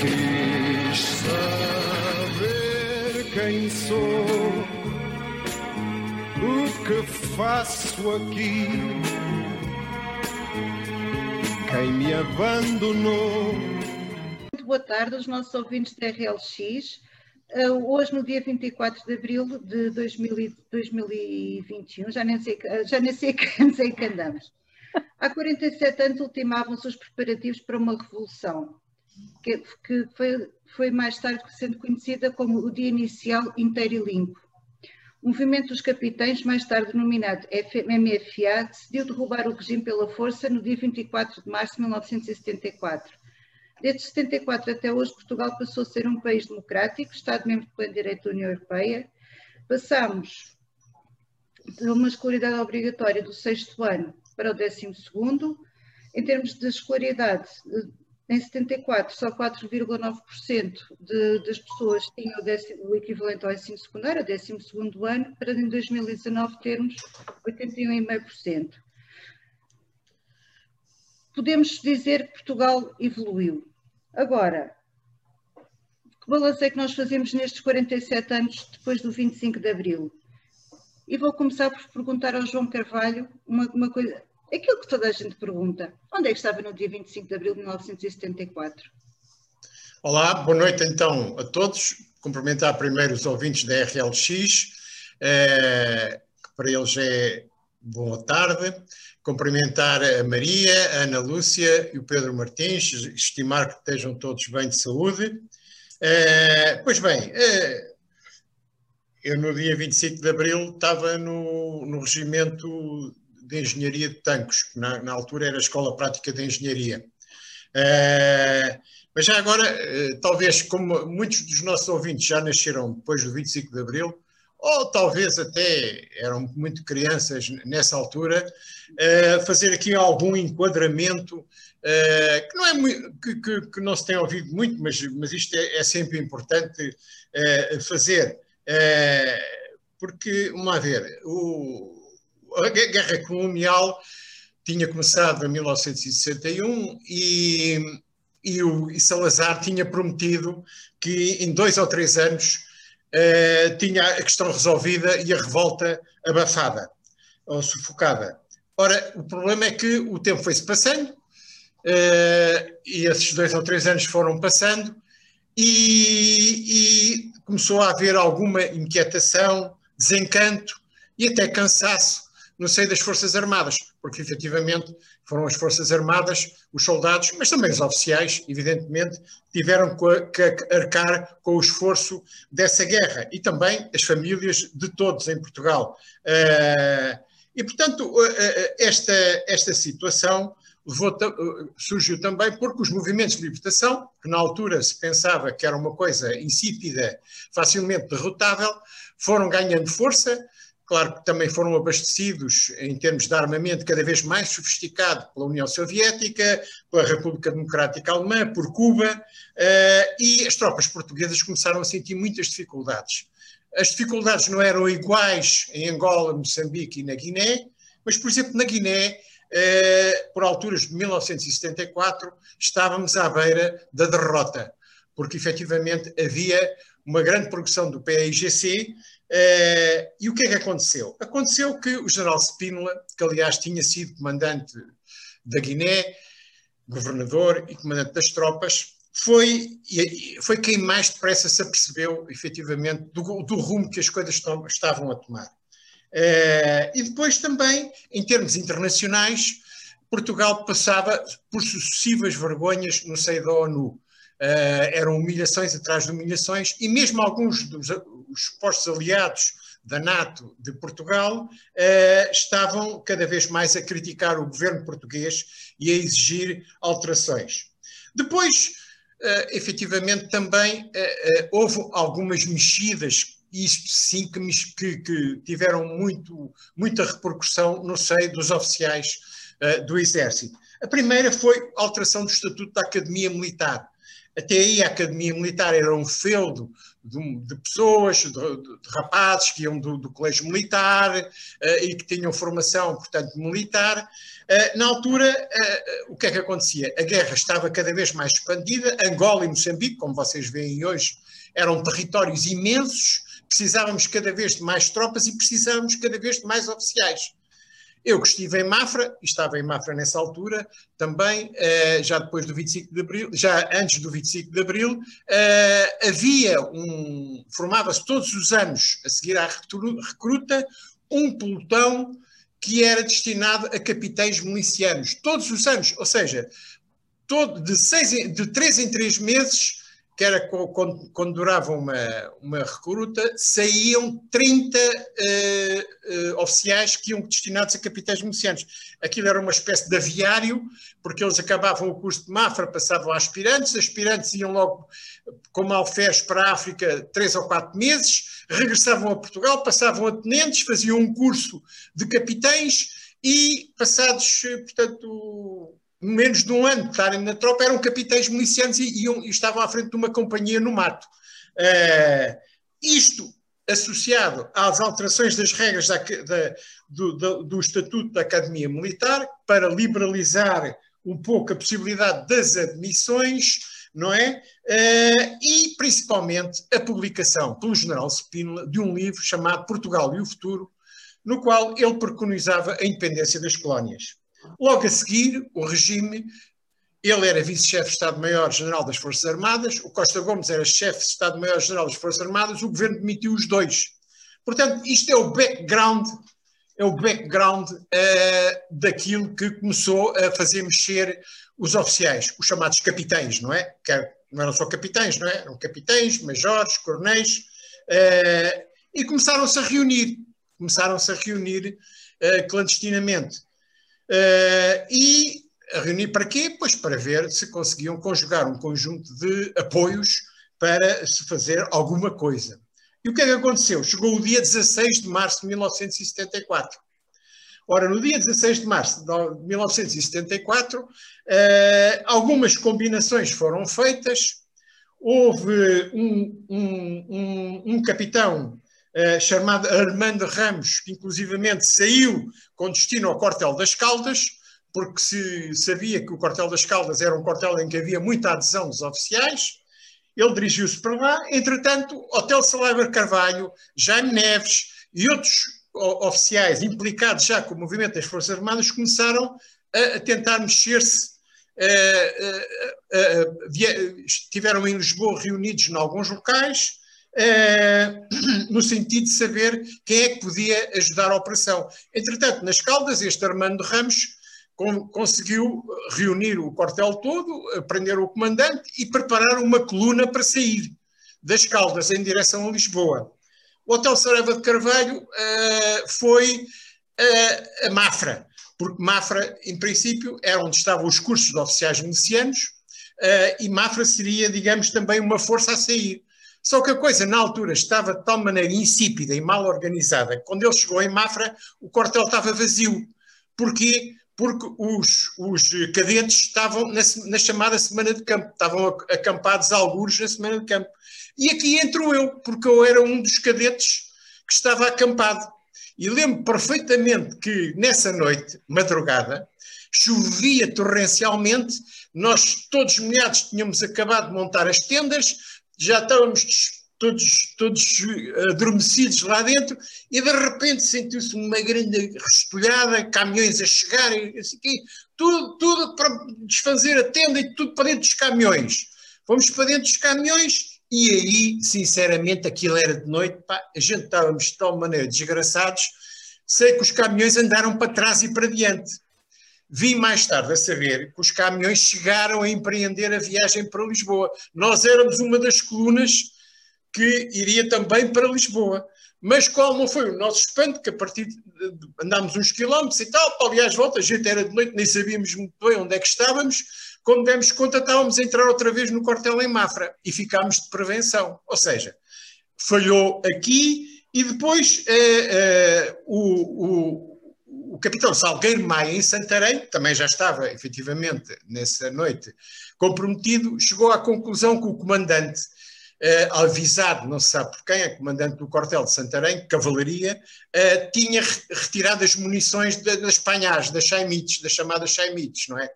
Quis saber quem sou, o que faço aqui, quem me abandonou. Muito boa tarde aos nossos ouvintes da RLX. Uh, hoje, no dia 24 de abril de 2000, 2021, já nem sei, já nem sei é que andamos. Há 47 anos ultimavam-se os preparativos para uma revolução, que, que foi, foi, mais tarde sendo conhecida como o Dia Inicial Inteiro e Limpo. O movimento dos capitães, mais tarde denominado MFA, decidiu derrubar o regime pela força no dia 24 de março de 1974. Desde 74 até hoje, Portugal passou a ser um país democrático, Estado-membro de pleno direito da União Europeia. Passamos de uma escolaridade obrigatória do sexto ano para o décimo segundo. Em termos de escolaridade, em 74, só 4,9% das pessoas tinham o, décimo, o, equivalente ao ensino secundário, o décimo segundo ano, para em 2019 termos 81,5%. Podemos dizer que Portugal evoluiu. Agora, que balanço é que nós fazemos nestes 47 anos depois do 25 de Abril? E vou começar por perguntar ao João Carvalho uma, uma coisa, aquilo que toda a gente pergunta, onde é que estava no dia 25 de Abril de 1974? Olá, boa noite então a todos. Cumprimentar primeiro os ouvintes da RLX, eh, que para eles é boa tarde cumprimentar a Maria, a Ana Lúcia e o Pedro Martins, estimar que estejam todos bem de saúde. Uh, pois bem, uh, eu no dia 25 de Abril estava no, no Regimento de Engenharia de Tancos, que na, na altura era a Escola Prática de Engenharia. Uh, mas já agora, talvez como muitos dos nossos ouvintes já nasceram depois do 25 de Abril, ou talvez até eram muito crianças nessa altura, uh, fazer aqui algum enquadramento que, não é que, que, que, não se tem ouvido muito, mas, mas isto é, é sempre importante fazer, porque, vamos lá ver, o, a guerra colonial tinha começado em 1961 e, e o Salazar tinha prometido que em dois ou três anos uh, tinha a questão resolvida e a revolta abafada ou sufocada. Ora, o problema é que o tempo foi-se passando uh, e esses dois ou três anos foram passando e, e começou a haver alguma inquietação, desencanto e até cansaço no seio das Forças Armadas, porque efetivamente foram as Forças Armadas, os soldados, mas também os oficiais, evidentemente, tiveram que arcar com o esforço dessa guerra e também as famílias de todos em Portugal. Eh, e, portanto, eh, eh, esta, esta situação surgiu também porque os movimentos de libertação, que na altura se pensava que era uma coisa insípida, facilmente derrotável, foram ganhando força, Claro que também foram abastecidos em termos de armamento cada vez mais sofisticado pela União Soviética, pela República Democrática Alemã, por Cuba, uh, e as tropas portuguesas começaram a sentir muitas dificuldades. As dificuldades não eram iguais em Angola, Moçambique e na Guiné, mas, por exemplo, na Guiné, uh, por alturas de 1974, estávamos à beira da derrota, porque efetivamente havia uma grande progressão do PAIGC Uh, e o que é que aconteceu? Aconteceu que o general Spínola, que aliás tinha sido comandante da Guiné, governador e comandante das tropas, foi, foi quem mais depressa se apercebeu, efetivamente, do, do rumo que as coisas estavam a tomar. Uh, e depois também, em termos internacionais, Portugal passava por sucessivas vergonhas no seio da ONU. Uh, eram humilhações atrás de humilhações, e mesmo alguns dos os supostos aliados da NATO de Portugal uh, estavam cada vez mais a criticar o governo português e a exigir alterações. Depois, uh, efetivamente, também uh, houve algumas mexidas, isto sim que, que, que, tiveram muito, muita repercussão no seio dos oficiais do Exército. A primeira foi a alteração do Estatuto da Academia Militar. Até aí a Academia Militar era um feudo de, de pessoas, de, de, rapazes que iam do, do colégio militar uh, e que tinham formação, portanto, militar. Uh, na altura, uh, o que é que acontecia? A guerra estava cada vez mais expandida. Angola e Moçambique, como vocês veem hoje, eram territórios imensos. Precisávamos cada vez de mais tropas e precisávamos cada vez de mais oficiais. Eu que estive em Mafra, e estava em Mafra nessa altura, também, eh, já depois do 25 de Abril, já antes do 25 de Abril, eh, havia um, formava-se todos os anos, a seguir à recruta, um pelotão que era destinado a capitães milicianos, todos os anos, ou seja, todo, de, seis, de três em três meses que era quando, quando durava uma, uma recruta, saíam 30 uh, uh, oficiais que iam destinados a capitães milicianos. Aquilo era uma espécie de aviário, porque eles acabavam o curso de Mafra, passavam a aspirantes, aspirantes iam logo como alfés para a África três ou quatro meses, regressavam a Portugal, passavam a tenentes, faziam um curso de capitães e passados, portanto, menos de um ano de estarem na tropa, eram capitães milicianos e, iam, e estavam à frente de uma companhia no mato. Uh, isto associado às alterações das regras da, da, do, do, Estatuto da Academia Militar para liberalizar um pouco a possibilidade das admissões, não é? Uh, e principalmente a publicação pelo general Spínola de um livro chamado Portugal e o Futuro, no qual ele preconizava a independência das colónias. Logo a seguir, o regime, ele era vice-chefe de Estado-Maior-General das Forças Armadas, o Costa Gomes era chefe de Estado-Maior-General das Forças Armadas, o governo demitiu os dois. Portanto, isto é o background, é o background uh, daquilo que começou a fazer mexer os oficiais, os chamados capitães, não é? Que não eram só capitães, não é? Eram capitães, majores, coronéis, uh, e começaram-se a reunir, começaram-se a reunir uh, clandestinamente. Uh, e a reunir para quê? Pois para ver se conseguiam conjugar um conjunto de apoios para se fazer alguma coisa. E o que é que aconteceu? Chegou o dia 16 de março de 1974. Ora, no dia 16 de março de 1974, uh, eh, algumas combinações foram feitas. Houve um, um, um, um capitão uh, chamado Armando Ramos, que inclusivamente saiu com destino ao quartel das Caldas, porque se sabia que o quartel das Caldas era um quartel em que havia muita adesão dos oficiais, ele dirigiu-se para lá. Entretanto, Hotel Salaiber Carvalho, Jaime Neves e outros oficiais implicados já com o movimento das Forças Armadas começaram a, tentar mexer-se. Uh, uh, uh, estiveram em Lisboa reunidos em alguns locais, eh, no sentido de saber quem é que podia ajudar a operação. Entretanto, nas Caldas, este Armando Ramos conseguiu reunir o quartel todo, prender o comandante e preparar uma coluna para sair das Caldas em direção a Lisboa. O Hotel Saraiva de Carvalho uh, foi uh, a Mafra, porque Mafra, em princípio, era onde estavam os cursos de oficiais milicianos uh, e Mafra seria, digamos, também uma força a sair. Só que a coisa na altura estava de tal maneira insípida e mal organizada, quando ele chegou em Mafra, o quartel estava vazio. Porquê? Porque os, os cadetes estavam na, na, chamada semana de campo, estavam acampados a algures na semana de campo. E aqui entro eu, porque eu era um dos cadetes que estava acampado. E lembro perfeitamente que nessa noite, madrugada, chovia torrencialmente, nós todos molhados tínhamos acabado de montar as tendas, já estávamos todos, todos adormecidos lá dentro e de repente sentiu-se uma grande respolhada, caminhões a chegar, assim, tudo, tudo para desfazer a tenda e tudo para dentro dos caminhões. Fomos para dentro dos caminhões e aí, sinceramente, aquilo era de noite, pá, a gente estávamos de tal maneira desgraçados, sei que os caminhões andaram para trás e para diante. Vim mais tarde a saber que os caminhões chegaram a empreender a viagem para Lisboa. Nós éramos uma das colunas que iria também para Lisboa. Mas qual não foi o nosso espanto, que a partir de, andámos uns quilómetros e tal, aliás, volta, a gente era de noite, nem sabíamos muito bem onde é que estávamos, quando demos conta estávamos a entrar outra vez no quartel em Mafra e ficámos de prevenção. Ou seja, falhou aqui e depois eh, eh, o, o o capitão Salgueiro Maia, em Santarém, também já estava efetivamente nessa noite comprometido, chegou à conclusão que o comandante, eh, avisado, não se sabe por quem, é comandante do quartel de Santarém, cavalaria, eh, tinha retirado as munições das panhas, das chaimites, das chamadas chaimites, não é?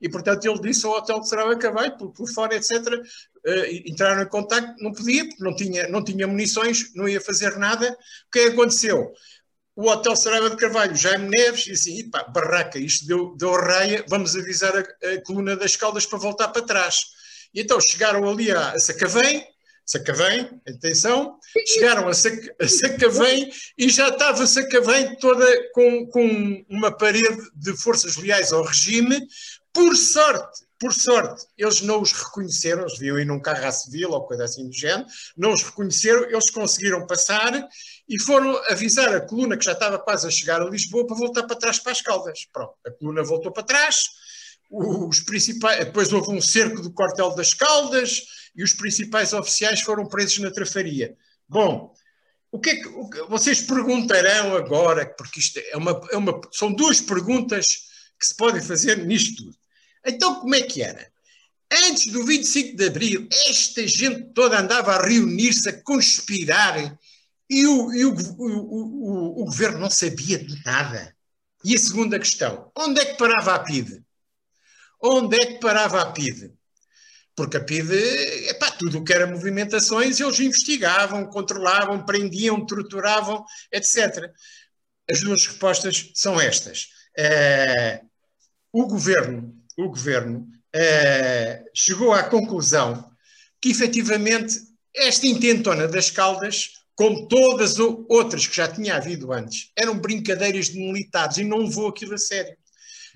E, portanto, ele disse ao hotel que será Cavalho, por telefone, etc., eh, entraram em contato, não podia, porque não tinha, não tinha munições, não ia fazer nada. O que é que aconteceu? O Hotel Saraiva de Carvalho, Jaime Neves, disse assim, pá, barraca, isto deu, deu raia, vamos avisar a, a, coluna das Caldas para voltar para trás. E então chegaram ali a, a Sacavém, Sacavém, atenção, chegaram a, Sac, a Sacavém e já estava Sacavém toda com, com uma parede de forças leais ao regime, por sorte, por sorte, eles não os reconheceram, eles viam aí num carro à civil ou coisa assim do género, não os reconheceram, eles conseguiram passar e foram avisar a coluna que já estava quase a chegar a Lisboa para voltar para trás para as Caldas. Pronto, a coluna voltou para trás, os principais, depois houve um cerco do quartel das Caldas e os principais oficiais foram presos na trafaria. Bom, o que é que, o vocês perguntarão agora, porque isto é uma, é uma, são duas perguntas que se podem fazer nisto tudo. Então, como é que era? Antes do 25 de Abril, esta gente toda andava a reunir-se, a conspirar, e, o, e o, o, o, governo não sabia de nada. E a segunda questão: onde é que parava a PIDE? Onde é que parava a PIDE? Porque a PIDE, epá, tudo o que era movimentações, eles investigavam, controlavam, prendiam, torturavam, etc. As duas respostas são estas. É, o governo, o governo uh, chegou à conclusão que efetivamente esta intentona das Caldas, como todas outras que já tinha havido antes, eram brincadeiras de militares e não levou aquilo a sério.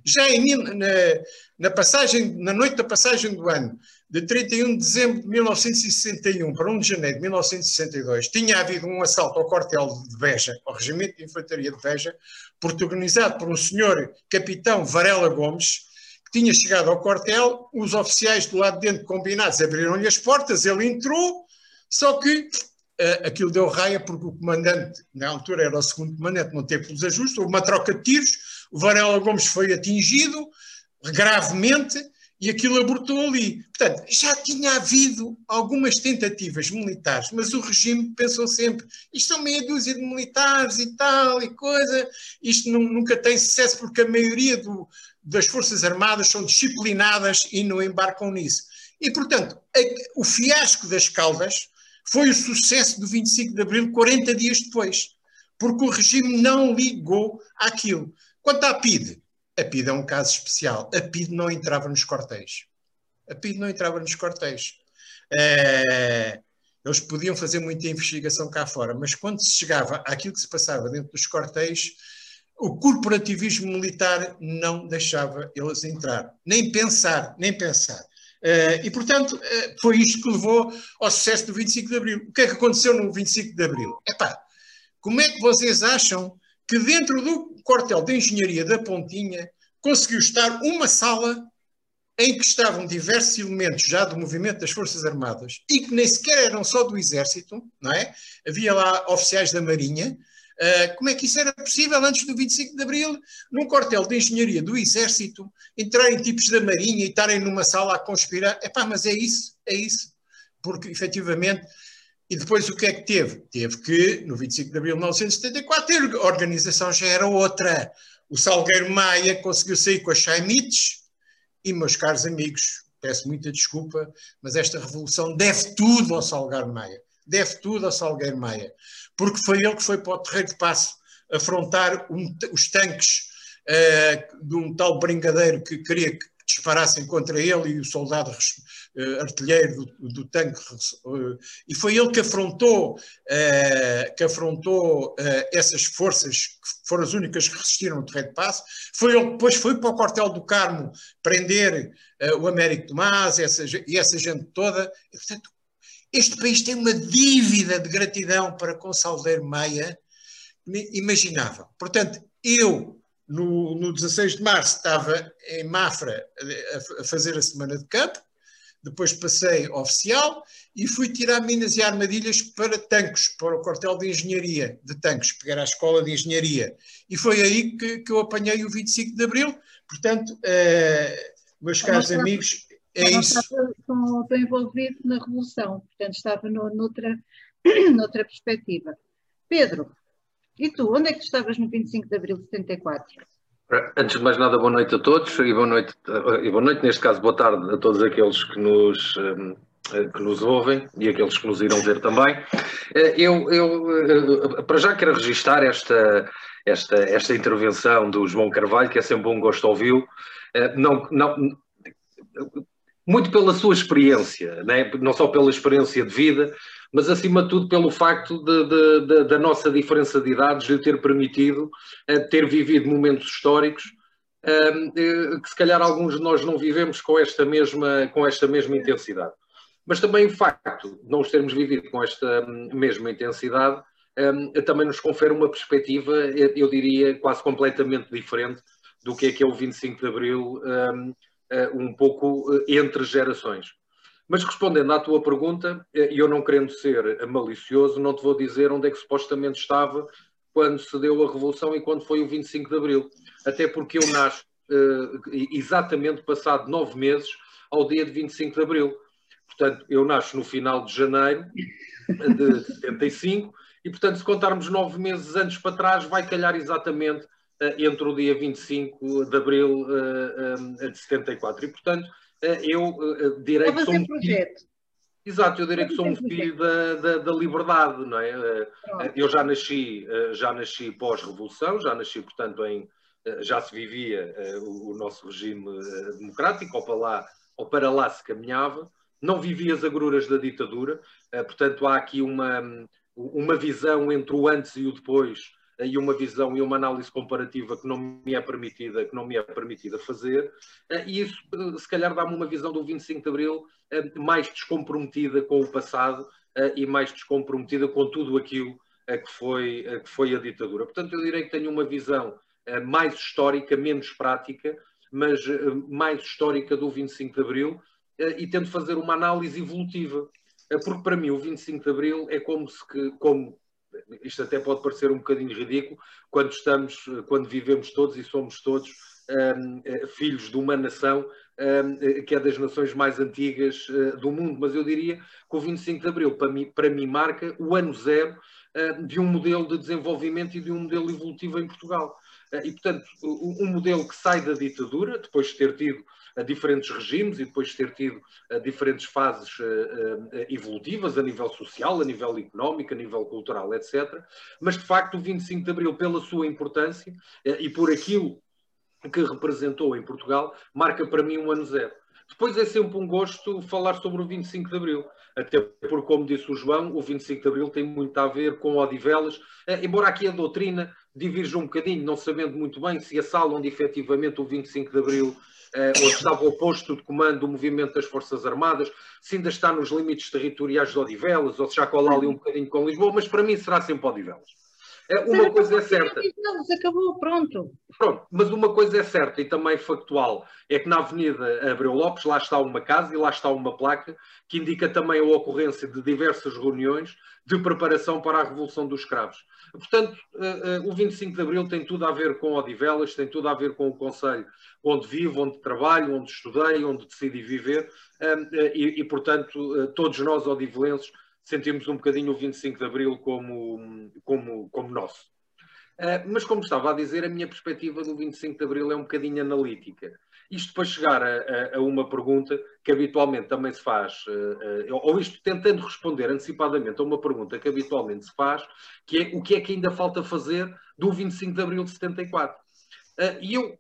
Já em, na, na, passagem, na noite da passagem do ano, de 31 de dezembro de 1961 para 1 de janeiro de 1962, tinha havido um assalto ao quartel de Beja, ao Regimento de Infantaria de Beja, protagonizado por um senhor capitão Varela Gomes, que tinha chegado ao quartel, os oficiais do lado de dentro combinados abriram-lhe as portas, ele entrou, só que aquilo deu raia porque o comandante, na altura era o segundo comandante, não teve os ajustes, houve uma troca de tiros, o Varela Gomes foi atingido gravemente e aquilo abortou ali. Portanto, já tinha havido algumas tentativas militares, mas o regime pensou sempre: isto são meia dúzia de militares e tal e coisa, isto não, nunca tem sucesso porque a maioria do, das Forças Armadas são disciplinadas e não embarcam nisso. E, portanto, a, o fiasco das Caldas foi o sucesso do 25 de Abril 40 dias depois, porque o regime não ligou àquilo. Quanto à PIDE, a PID é um caso especial. A PID não entrava nos corteios. A PID não entrava nos corteios. É, eles podiam fazer muita investigação cá fora, mas quando se chegava àquilo que se passava dentro dos corteios, o corporativismo militar não deixava eles entrar. Nem pensar, nem pensar. Uh, e, portanto, uh, foi isto que levou ao sucesso do 25 de Abril. O que é que aconteceu no 25 de Abril? Epá, como é que vocês acham que dentro do quartel de engenharia da Pontinha conseguiu estar uma sala em que estavam diversos elementos já do movimento das Forças Armadas e que nem sequer eram só do Exército, não é? Havia lá oficiais da Marinha. Uh, como é que isso era possível antes do 25 de Abril, num quartel de engenharia do Exército, entrarem tipos da Marinha e estarem numa sala a conspirar? Epá, mas é isso, é isso. Porque, efetivamente, e depois o que é que teve? Teve que, no 25 de abril de 1974, a organização já era outra. O Salgueiro Maia conseguiu sair com as Chaimites e, meus caros amigos, peço muita desculpa, mas esta revolução deve tudo ao Salgueiro Maia. Deve tudo ao Salgueiro Maia. Porque foi ele que foi para o Terreiro de Passo afrontar um, os tanques uh, de um tal brincadeiro que queria que disparassem contra ele e o soldado uh, artilheiro do, do tanque. Uh, e foi ele que afrontou, uh, que afrontou essas forças, que foram as únicas que resistiram ao terreno de passo. Foi ele que depois foi para o quartel do Carmo prender o Américo Tomás essa, e essa gente toda. E, portanto, este país tem uma dívida de gratidão para com Salveiro Maia imaginável. Portanto, eu no, no 16 de março estava em Mafra a, a fazer a semana de campo, depois passei oficial e fui tirar minas e armadilhas para tanques, para o quartel de engenharia de tanques, pegar a escola de engenharia. E foi aí que, que eu apanhei o 25 de Abril. Portanto, eh, meus caros amigos, é não isso. Estava tão, tão envolvido na Revolução, portanto estava no, noutra, noutra perspectiva. Pedro, e tu, onde é que tu estavas no 25 de Abril de 74? Antes de mais nada, boa noite a todos e boa noite, e boa noite neste caso, boa tarde a todos aqueles que nos, eh, que nos ouvem e aqueles que nos irão ver também. Eh, eu, eu eh, para já quero registar esta, esta, esta intervenção do João Carvalho, que é sempre um gosto ouvi-lo. Não, não, muito pela sua experiência, né? não só pela experiência de vida, mas acima de tudo pelo facto de, de, de, da nossa diferença de idades, de ter permitido uh, ter vivido momentos históricos uh, que se calhar alguns de nós não vivemos com esta mesma, com esta mesma intensidade. Mas também o facto de não os termos vivido com esta mesma intensidade um, também nos confere uma perspectiva, eu diria, quase completamente diferente do que é que é o 25 de Abril, um, um pouco entre gerações. Mas respondendo à tua pergunta, eh, e eu não querendo ser malicioso, não te vou dizer onde é que supostamente estava quando se deu a Revolução e quando foi o 25 de Abril. Até porque eu nasço exatamente passado nove meses ao dia de 25 de Abril. Portanto, eu nasço no final de janeiro de 75 e, portanto, se contarmos nove meses antes para trás, vai calhar exatamente entre o dia 25 de Abril uh, de 74. E, portanto, eh, eu eh, direi que sou um projeto. Filho, exato, eu direi que sou um filho da, da, da, liberdade, não é? Eh. Eu já nasci, já nasci pós-revolução, já nasci, portanto, em já se vivia o, nosso regime democrático, ou para lá, ou para lá se caminhava, não vivia as agruras da ditadura, portanto há aqui uma, uma visão entre o antes e o depois e uma visão e uma análise comparativa que não me é permitida, que não me é permitida fazer, eh, e isso eh, se calhar dá-me uma visão do 25 de Abril eh, mais descomprometida com o passado e mais descomprometida com tudo aquilo que foi, que foi a ditadura. Portanto, eu direi que tenho uma visão mais histórica, menos prática, mas mais histórica do 25 de Abril e tento fazer uma análise evolutiva. Porque para mim o 25 de Abril é como se, como isto até pode parecer um bocadinho ridículo quando estamos, quando vivemos todos e somos todos um, eh, filhos de uma nação um, eh, que é das nações mais antigas uh, do mundo, mas eu diria que o 25 de Abril para mim, para mim marca o ano zero uh, de um modelo de desenvolvimento e de um modelo evolutivo em Portugal. E, portanto, um modelo que sai da ditadura, depois de ter tido a diferentes regimes e depois de ter tido a diferentes fases evolutivas a nível social, a nível económico, a nível cultural, etc. Mas, de facto, o 25 de Abril, pela sua importância e por aquilo que representou em Portugal, marca para mim um ano zero. Depois é sempre um gosto falar sobre o 25 de Abril, até porque, como disse o João, o 25 de Abril tem muito a ver com Odivelas, embora aqui a doutrina divirja um bocadinho, não sabendo muito bem se a sala onde efetivamente o 25 de Abril eh, onde estava o posto de comando do movimento das Forças Armadas, se ainda está nos limites territoriais de Odivelas, ou se já cola ali um bocadinho com Lisboa, mas para mim será sempre Odivelas. É, uma coisa é certa. Acabou, pronto. Pronto, mas uma coisa é certa e também factual, é que na Avenida Abreu Lopes lá está uma casa e lá está uma placa que indica também a ocorrência de diversas reuniões de preparação para a Revolução dos Escravos. Portanto, uh, uh, o 25 de Abril tem tudo a ver com Odivelas, tem tudo a ver com o Conselho onde vivo, onde trabalho, onde estudei, onde decidi viver, uh, e, e, portanto, todos nós odivelenses sentimos um bocadinho o 25 de Abril como, como, como nosso. mas, como estava a dizer, a minha perspectiva do 25 de Abril é um bocadinho analítica. Isto para chegar a, a, a, uma pergunta que habitualmente também se faz, uh, uh, ou isto tentando responder antecipadamente a uma pergunta que habitualmente se faz, que é o que é que ainda falta fazer do 25 de abril de 74. Uh, e eu,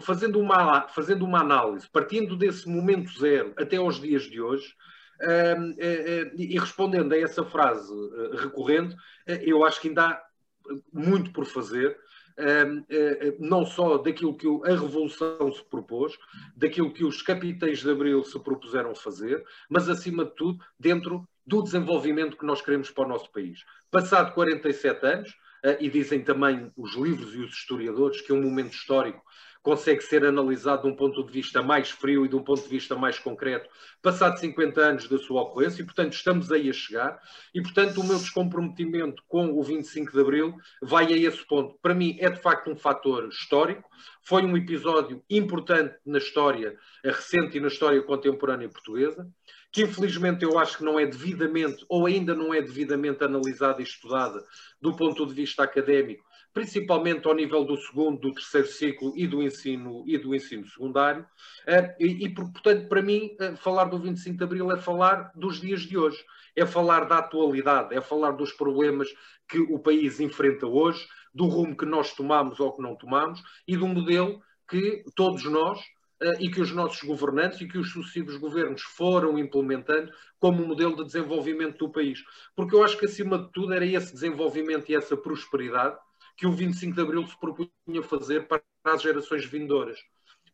fazendo uma, fazendo uma análise, partindo desse momento zero até aos dias de hoje, e respondendo a essa frase recorrente, eu acho que ainda há muito por fazer eh, eh, não só daquilo que a Revolução se propôs, daquilo que os capitães de Abril se propuseram fazer, mas acima de tudo dentro do desenvolvimento que nós queremos para o nosso país. Passado 47 anos, eh, e dizem também os livros e os historiadores que é um momento histórico consegue ser analisado de um ponto de vista mais frio e de um ponto de vista mais concreto, passado 50 anos da sua ocorrência, e portanto estamos aí a chegar, e portanto o meu descomprometimento com o 25 de Abril vai a esse ponto. Para mim é de facto um fator histórico, foi um episódio importante na história recente e na história contemporânea portuguesa, que infelizmente eu acho que não é devidamente, ou ainda não é devidamente analisada e estudada do ponto de vista académico, principalmente ao nível do segundo, do terceiro ciclo e do ensino, e do ensino secundário. Eh, e, e, portanto, para mim, eh, falar do 25 de Abril é falar dos dias de hoje, é falar da atualidade, é falar dos problemas que o país enfrenta hoje, do rumo que nós tomamos ou que não tomamos e do modelo que todos nós eh, e que os nossos governantes e que os sucessivos governos foram implementando como modelo de desenvolvimento do país. Porque eu acho que, acima de tudo, era esse desenvolvimento e essa prosperidade que o 25 de Abril se propunha fazer para as gerações vindouras.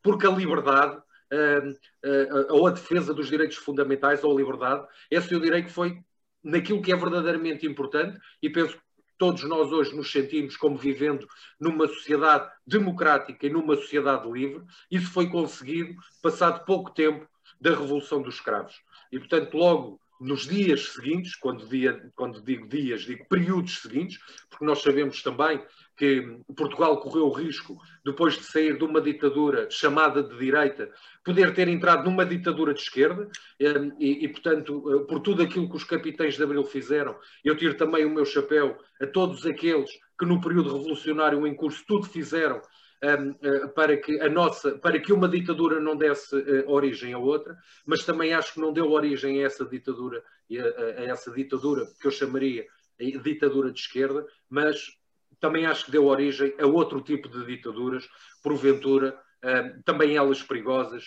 Porque a liberdade, eh, eh, ou a defesa dos direitos fundamentais, ou a liberdade, esse eu direi que foi naquilo que é verdadeiramente importante, e penso todos nós hoje nos sentimos como vivendo numa sociedade democrática e numa sociedade livre. Isso foi conseguido passado pouco tempo da Revolução dos Escravos. E, portanto, logo nos dias seguintes, quando, dia, quando digo dias, digo períodos seguintes, porque nós sabemos também que Portugal correu o risco, depois de sair de uma ditadura chamada de direita, poder ter entrado numa ditadura de esquerda, eh, e, e, portanto, eh, por tudo aquilo que os capitães de Abril fizeram, eu tiro também o meu chapéu a todos aqueles que no período revolucionário em curso tudo fizeram para que a nossa, para que uma ditadura não desse origem a outra, mas também acho que não deu origem a essa ditadura, a, essa ditadura que eu chamaria ditadura de esquerda, mas também acho que deu origem a outro tipo de ditaduras, porventura, um, também elas perigosas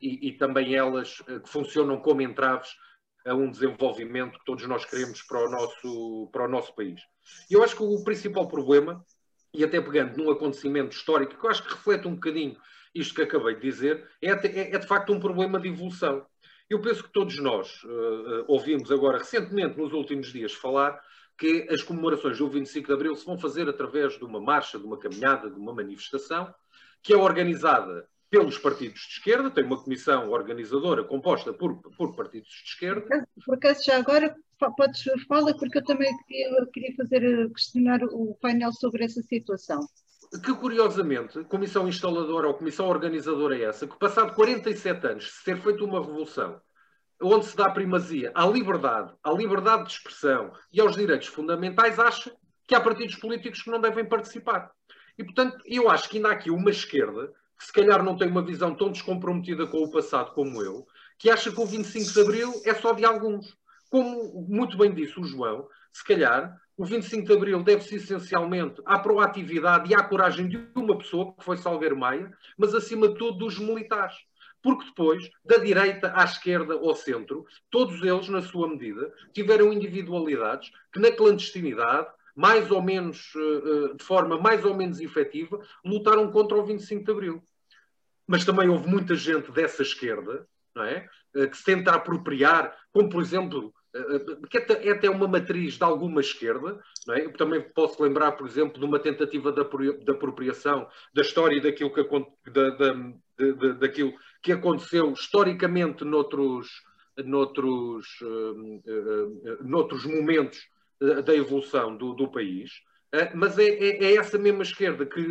e, também elas que funcionam como entraves a um desenvolvimento que todos nós queremos para o nosso, para o nosso país. Eu acho que o principal problema, e até pegando num acontecimento histórico, que eu acho que reflete um bocadinho isto que acabei de dizer, é, é, é de facto um problema de evolução. Eu penso que todos nós uh, ouvimos agora, recentemente, nos últimos dias, falar que as comemorações do 25 de Abril se vão fazer através de uma marcha, de uma caminhada, de uma manifestação, que é organizada pelos partidos de esquerda, tem uma comissão organizadora composta por, por partidos de esquerda. Por acaso, já agora, podes falar, porque eu também queria, queria fazer, questionar o painel sobre essa situação. Que, curiosamente, comissão instaladora ou comissão organizadora é essa, que passado 47 anos, se ter feito uma revolução, onde se dá primazia à liberdade, à liberdade de expressão e aos direitos fundamentais, acha que há partidos políticos que não devem participar. E, portanto, eu acho que ainda há aqui uma esquerda, que se calhar não tem uma visão tão descomprometida com o passado como eu, que acha que o 25 de Abril é só de alguns. Como muito bem disse o João, se calhar o 25 de Abril deve-se essencialmente à proatividade e à coragem de uma pessoa, que foi Salgueiro Maia, mas acima de tudo dos militares porque depois, da direita à esquerda ao centro, todos eles, na sua medida, tiveram individualidades que na clandestinidade, mais ou menos, eh, eh, de forma mais ou menos efetiva, lutaram contra o 25 de Abril. Mas também houve muita gente dessa esquerda, não é? Eh, que se tenta apropriar, como por exemplo, que é até uma matriz de alguma esquerda, não é? Eu também posso lembrar, por exemplo, de uma tentativa de apropriação da história daquilo que, da, da, de, daquilo que aconteceu historicamente noutros, noutros, noutros momentos da evolução do, do país, mas é, é, é, essa mesma esquerda que,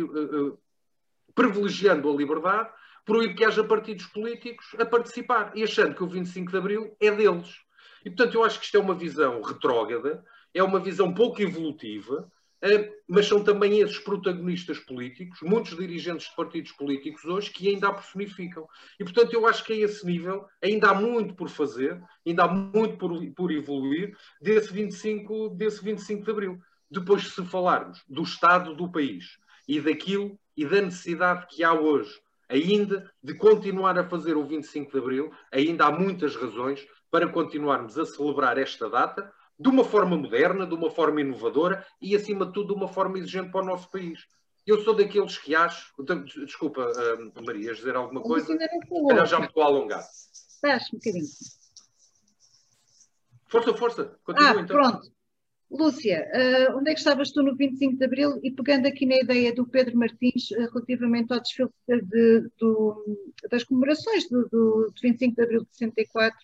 privilegiando a liberdade, proíbe que haja partidos políticos a participar e achando que o 25 de Abril é deles. E, portanto, eu acho que isto é uma visão retrógrada, é uma visão pouco evolutiva, eh, mas são também esses protagonistas políticos, muitos dirigentes de partidos políticos hoje, que ainda a personificam. E, portanto, eu acho que a esse nível ainda há muito por fazer, ainda há muito por, por evoluir desse 25, desse 25 de Abril. Depois, se falarmos do estado do país e daquilo e da necessidade que há hoje ainda de continuar a fazer o 25 de Abril, ainda há muitas razões para continuarmos a celebrar esta data, de uma forma moderna, de uma forma inovadora e, acima de tudo, de uma forma exigente para o nosso país. Eu sou daqueles que acho. Então, desculpa, uh, Maria, dizer alguma coisa? Calhar já me estou a alongar. Estás um bocadinho. Força, força. Continua ah, então. Pronto. Lúcia, uh, onde é que estavas tu no 25 de Abril? E pegando aqui na ideia do Pedro Martins uh, relativamente ao desfile de, de, das comemorações do, do, 25 de Abril de 64,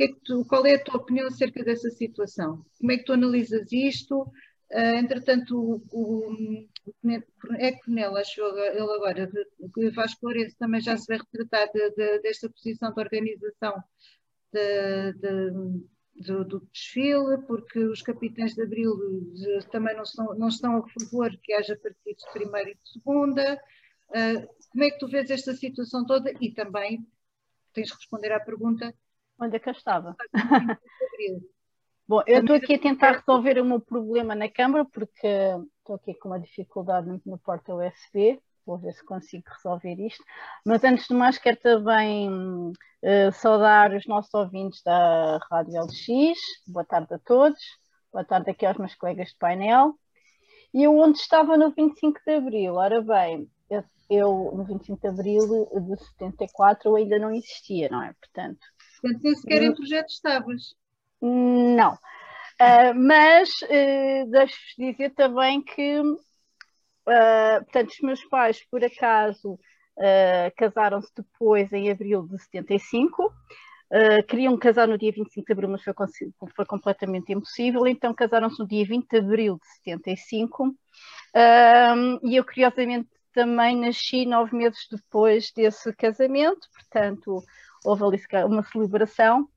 que é que tu, qual é a tua opinião acerca dessa situação? Como é que tu analisas isto? Uh, entretanto, o, o, é Coronel, acho ele agora, Vasco Lourenço também já se vai retratar de, desta posição de organização de, do, do, desfile, porque os capitães de Abril de, também não, são, não estão a favor que haja partidos de primeira e de segunda. Uh, como é que tu vês esta situação toda? E também tens de responder à pergunta. Onde é que eu estava? Bom, eu estou aqui a tentar resolver o meu problema na Câmara, porque estou aqui com uma dificuldade no porta USB vou ver se consigo resolver isto. Mas antes de mais, quero também uh, saudar os nossos ouvintes da Rádio LX. Boa tarde a todos. Boa tarde aqui aos meus colegas de painel. E eu onde estava no 25 de Abril? Ora bem, eu, eu no 25 de Abril de 74 eu ainda não existia, não é? Portanto. Portanto, nem sequer em projeto estavas. Não. Uh, mas uh, deixo-vos dizer também que Uh, portanto, os meus pais, por acaso, uh, casaram-se depois, em abril de 75. Uh, queriam casar no dia 25 de abril, mas foi, foi completamente impossível, então casaram-se no dia 20 de abril de 75. e eu, curiosamente, também nasci nove meses depois desse casamento, portanto, houve ali uma celebração.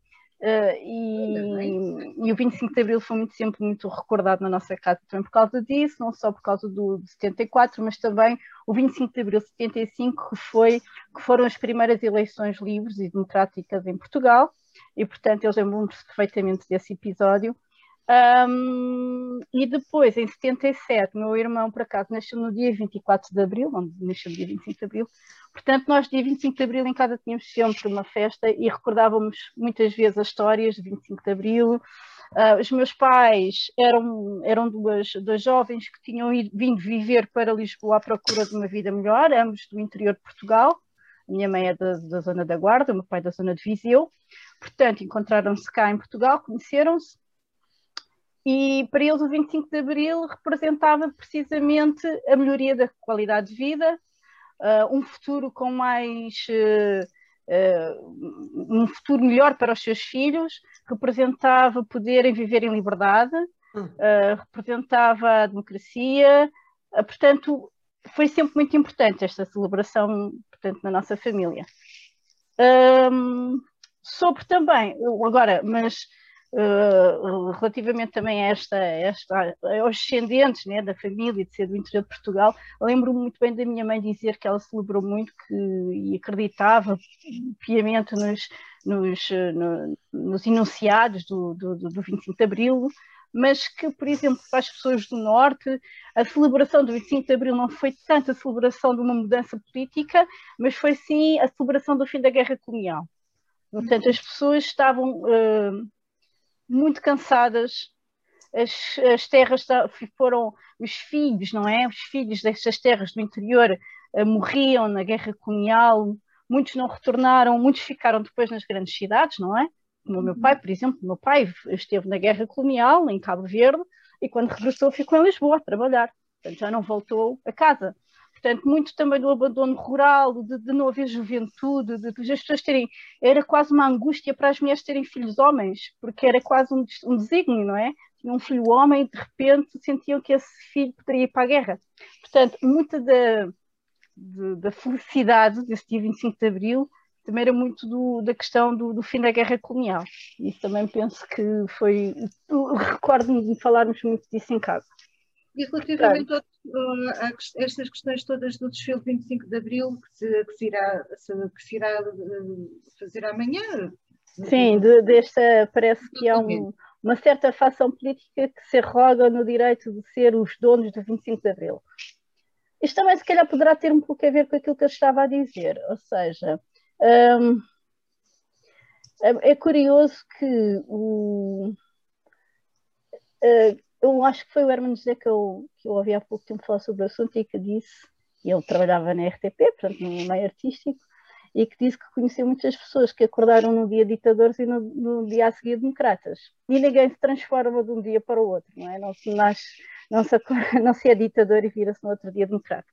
Uh, e, e, o 25 de Abril foi muito, sempre muito recordado na nossa casa também por causa disso, não só por causa do, de 74, mas também o 25 de Abril de 75, que, foi, que foram as primeiras eleições livres e democráticas em Portugal, e portanto eles lembram-se perfeitamente desse episódio. Um, e depois, em 77, meu irmão, por acaso, nasceu no dia 24 de Abril, onde nasceu dia 25 de Abril, Portanto, nós, dia 25 de Abril, em casa tínhamos sempre uma festa e recordávamos muitas vezes as histórias de 25 de Abril. Uh, os meus pais eram, eram duas, duas jovens que tinham ido, vindo viver para Lisboa à procura de uma vida melhor, ambos do interior de Portugal. A minha mãe é da, da zona da Guarda, o meu pai da zona de Viseu. Portanto, encontraram-se cá em Portugal, conheceram-se. E para eles o 25 de Abril representava precisamente a melhoria da qualidade de vida, uh, um futuro com mais. Uh, um futuro melhor para os seus filhos, representava poderem viver em liberdade, representava a democracia, portanto, foi sempre muito importante esta celebração portanto, na nossa família. Um, sobre também, agora, mas uh, relativamente também a esta, esta, aos descendentes né, da família de ser do interior de Portugal, lembro-me muito bem da minha mãe dizer que ela celebrou muito que, e acreditava piamente nos, nos, no, nos enunciados do, do, do 25 de Abril, mas que, por exemplo, para as pessoas do Norte, a celebração do 25 de Abril não foi tanto a celebração de uma mudança política, mas foi sim a celebração do fim da guerra colonial. Portanto, as pessoas estavam uh, muito cansadas. As, as terras foram os filhos, não é? Os filhos destas terras do interior uh, morriam na guerra colonial, muitos não retornaram, muitos ficaram depois nas grandes cidades, não é? Como o meu pai, por exemplo, o meu pai esteve na guerra colonial em Cabo Verde e quando regressou ficou em Lisboa a trabalhar, portanto já não voltou a casa. Portanto, muito também do abandono rural, de, de não haver juventude, de, de, as pessoas terem. Era quase uma angústia para as mulheres terem filhos homens, porque era quase um, um desígnio, não é? Tinha um filho homem e de repente sentiam que esse filho poderia ir para a guerra. Portanto, muita da, da felicidade desse dia 25 de Abril também era muito do, da questão do, do, fim da guerra colonial. E também penso que foi. Recordo-me de falarmos muito disso em casa. E relativamente claro. a, a, estas questões todas do desfile 25 de Abril, que se, que se, irá, que se irá eh, fazer amanhã? Sim, de, desta parece que há um, uma certa facção política que se arroga no direito de ser os donos do 25 de Abril. Isto também, se calhar, poderá ter um pouco a ver com aquilo que eu estava a dizer, ou seja, hum, é, é curioso que o, eh, eu acho que foi o Herman José que eu, que eu ouvi há pouco tempo falar sobre o assunto e que disse, ele trabalhava na RTP, portanto no meio artístico, e que disse que conheceu muitas pessoas que acordaram no dia ditadores e no, no dia a seguir democratas. E ninguém se transforma de um dia para o outro, não é? Não se, nasce, não se, não se é ditador e vira-se no outro dia democrata.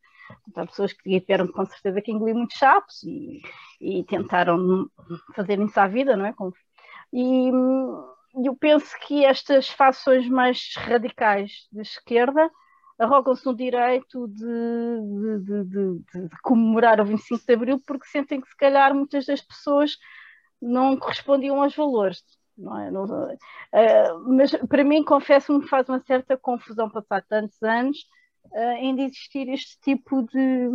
Há pessoas que tiveram com certeza que engolir muitos chapos e, e tentaram fazerem-se à vida, não é? E eu penso que estas fações mais radicais de esquerda arrogam-se no direito de, de, de, de, comemorar o 25 de Abril porque sentem que se calhar muitas das pessoas não correspondiam aos valores. Não é? Não, uh, mas para mim, confesso-me, faz uma certa confusão passar tantos anos uh, em existir este tipo de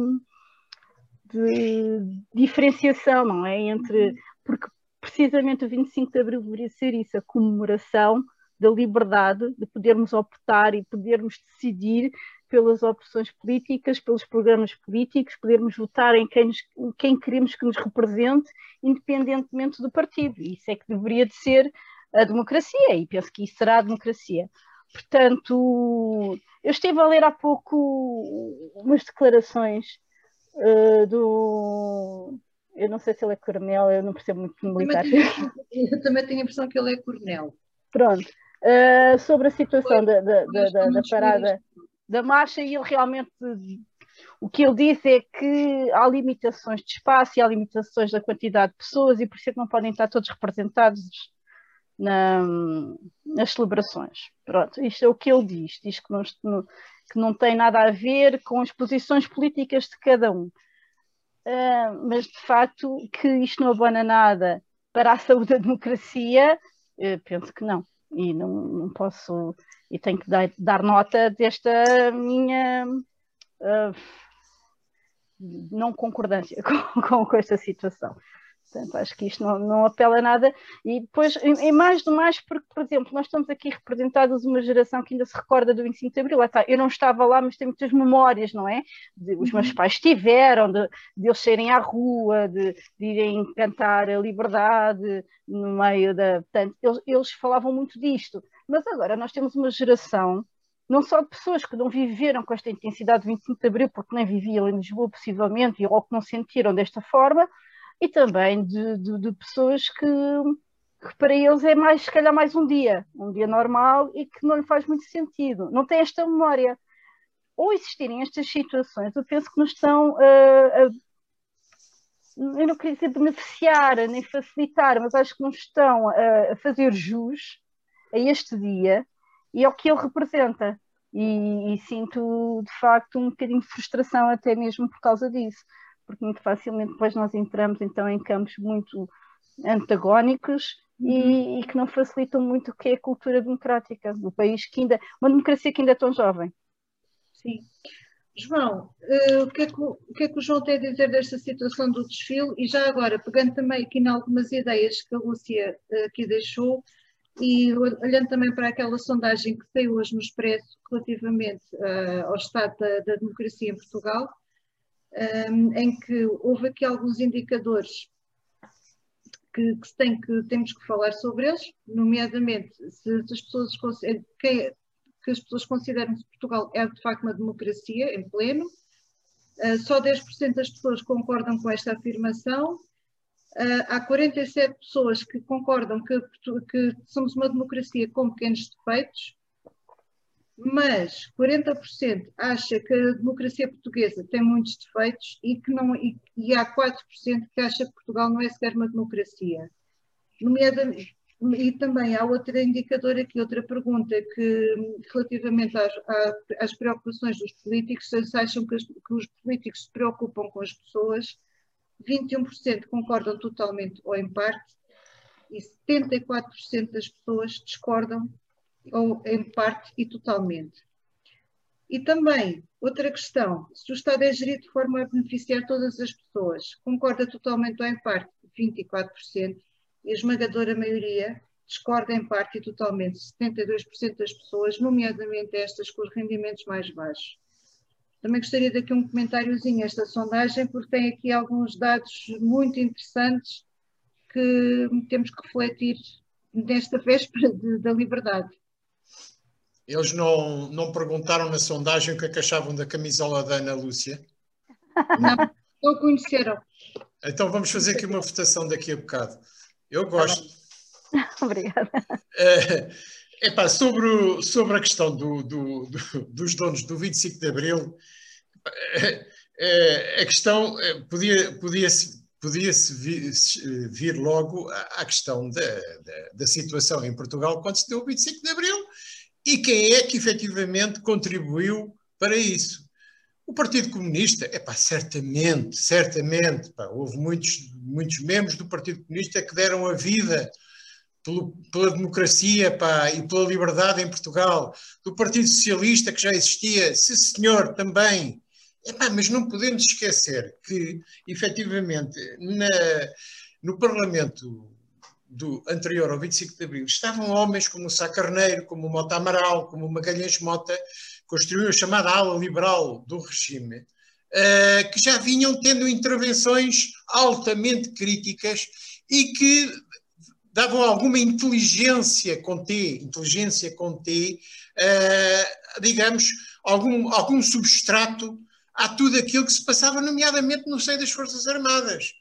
diferenciação, não é? Entre, porque precisamente o 25 de Abril deveria ser isso, a comemoração da liberdade de podermos optar e podermos decidir pelas opções políticas, pelos programas políticos, podermos votar em quem, nos, quem queremos que nos represente, independentemente do partido. Isso é que deveria de ser a democracia, e penso que isso será a democracia. Portanto, eu estive a ler há pouco umas declarações uh, do. Eu não sei se ele é coronel, eu não percebo muito de militar. Eu também tenho a impressão que ele é coronel. Pronto. Uh, sobre a situação da, da, da, da, parada da marcha, e ele realmente o que ele diz é que há limitações de espaço e há limitações da quantidade de pessoas e por isso é que não podem estar todos representados na, nas celebrações. Pronto, isto é o que ele diz, diz que não, que não tem nada a ver com as posições políticas de cada um. Uh, mas de facto que isto não abona nada para a saúde da democracia, eu penso que não. E não, não posso, e tenho que dar, dar nota desta minha uh, não concordância com, com, com esta situação. Portanto, acho que isto não, não apela a nada. E depois, e, mais do mais, porque, por exemplo, nós estamos aqui representados uma geração que ainda se recorda do 25 de Abril. Está, eu não estava lá, mas tenho muitas memórias, não é? De, os meus uhum. pais tiveram, de, de eles saírem à rua, de, de, irem cantar a liberdade no meio da. Portanto, eles, eles falavam muito disto. Mas agora nós temos uma geração não só de pessoas que não viveram com esta intensidade de 25 de Abril, porque nem viviam em Lisboa, possivelmente, ou que não sentiram desta forma, e também de, de, de pessoas que, que, para eles é mais, se calhar, mais um dia, um dia normal e que não lhe faz muito sentido, não tem esta memória. Ou existirem estas situações, eu penso que nos estão uh, a, eu não queria dizer beneficiar nem facilitar, mas acho que nos estão a, a fazer jus a este dia e ao que ele representa. E, e, sinto de facto um bocadinho de frustração até mesmo por causa disso porque muito facilmente depois nós entramos então em campos muito antagónicos uhum. e, e, que não facilitam muito o que é a cultura democrática do país, que ainda, uma democracia que ainda é tão jovem. Sim. João, uh, o, que é que, o que é que o João tem a dizer desta situação do desfile? E já agora, pegando também aqui em algumas ideias que a Lúcia uh, aqui deixou, e olhando também para aquela sondagem que saiu hoje no Expresso relativamente uh, ao estado da, da democracia em Portugal, um, em que houve aqui alguns indicadores que, que, tem que temos que falar sobre eles, nomeadamente se, se as pessoas que, que, as pessoas consideram que Portugal é de facto uma democracia em pleno. Uh, só 10% das pessoas concordam com esta afirmação. Uh, há 47 pessoas que concordam que, que somos uma democracia com pequenos defeitos mas 40% acha que a democracia portuguesa tem muitos defeitos e, que não, e, e há 4% que acha que Portugal não é sequer uma democracia. Nomeadamente, e também há outro indicador aqui, outra pergunta, que relativamente às, às preocupações dos políticos, se acham que, as, que, os políticos se preocupam com as pessoas, 21% concordam totalmente ou em parte, e 74% das pessoas discordam ou em parte e totalmente. E também, outra questão, se o Estado é gerido de forma a beneficiar todas as pessoas, concorda totalmente ou em parte, 24%, e a esmagadora maioria discorda em parte e totalmente, 72% das pessoas, nomeadamente estas com os rendimentos mais baixos. Também gostaria de aqui um comentáriozinho a esta sondagem, porque tem aqui alguns dados muito interessantes que temos que refletir nesta véspera de, da liberdade. Eles não, não perguntaram na sondagem o que é que achavam da camisola da Ana Lúcia? Não, Não conheceram. Então vamos fazer aqui uma votação daqui a bocado. Eu gosto. Obrigada. É, epá, sobre, o- sobre a questão do- do- do- dos donos do 25 de Abril, é, é, a questão é, podia, podia-se podia-se vir, vir logo à à questão da, da, da situação em Portugal quando se deu o 25 de Abril e quem é que efetivamente contribuiu para isso. O Partido Comunista, é pá, certamente, certamente, pá, houve muitos, muitos membros do Partido Comunista que deram a vida pelo- pela democracia pá, e pela liberdade em Portugal, do Partido Socialista que já existia, sim senhor, também. Epá, mas não podemos esquecer que, efetivamente, na- no Parlamento do anterior ao 25 de Abril, estavam homens como o Sá Carneiro, como o Mota Amaral, como o Magalhães Mota, construiu a chamada ala liberal do regime, eh, que já vinham tendo intervenções altamente críticas e que davam alguma inteligência com T, inteligência com T, eh, digamos, algum, algum substrato a tudo aquilo que se passava, nomeadamente no seio das Forças Armadas.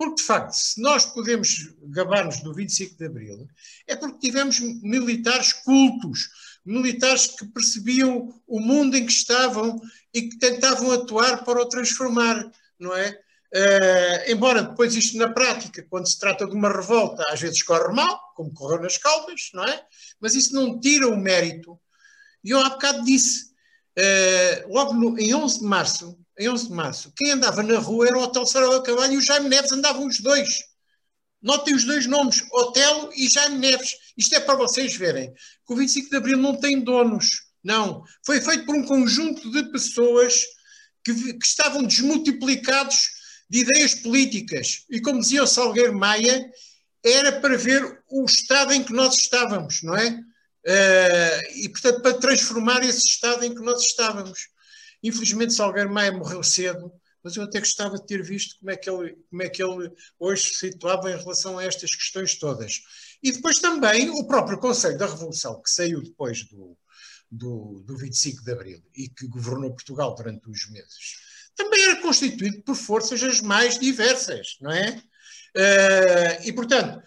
Porque, de facto, se nós podemos gabar-nos do 25 de Abril, é porque tivemos militares cultos, militares que percebiam o mundo em que estavam e que tentavam atuar para o transformar, não é? Eh, embora depois isto na prática, quando se trata de uma revolta, às vezes corre mal, como correu nas Caldas, não é? Mas isso não tira o mérito. E eu há bocado disse, eh, logo no- em 11 de março, 11 de março, quem andava na rua era o Hotel Sarau Cavalho e o Jaime Neves andavam os dois. Notem os dois nomes, Otelo e Jaime Neves. Isto é para vocês verem que o 25 de Abril não tem donos. Não. Foi feito por um conjunto de pessoas que, que estavam desmultiplicados de ideias políticas. E como dizia o Salgueiro Maia, era para ver o estado em que nós estávamos, não é? Eh, e, portanto, para transformar esse estado em que nós estávamos. Infelizmente, Salgueiro Maia morreu cedo, mas eu até gostava de ter visto como é que ele, como é que ele hoje se situava em relação a estas questões todas. E depois também o próprio Conselho da Revolução, que saiu depois do, do, do 25 de Abril e que governou Portugal durante uns meses, também era constituído por forças as mais diversas, não é? Eh, e, portanto,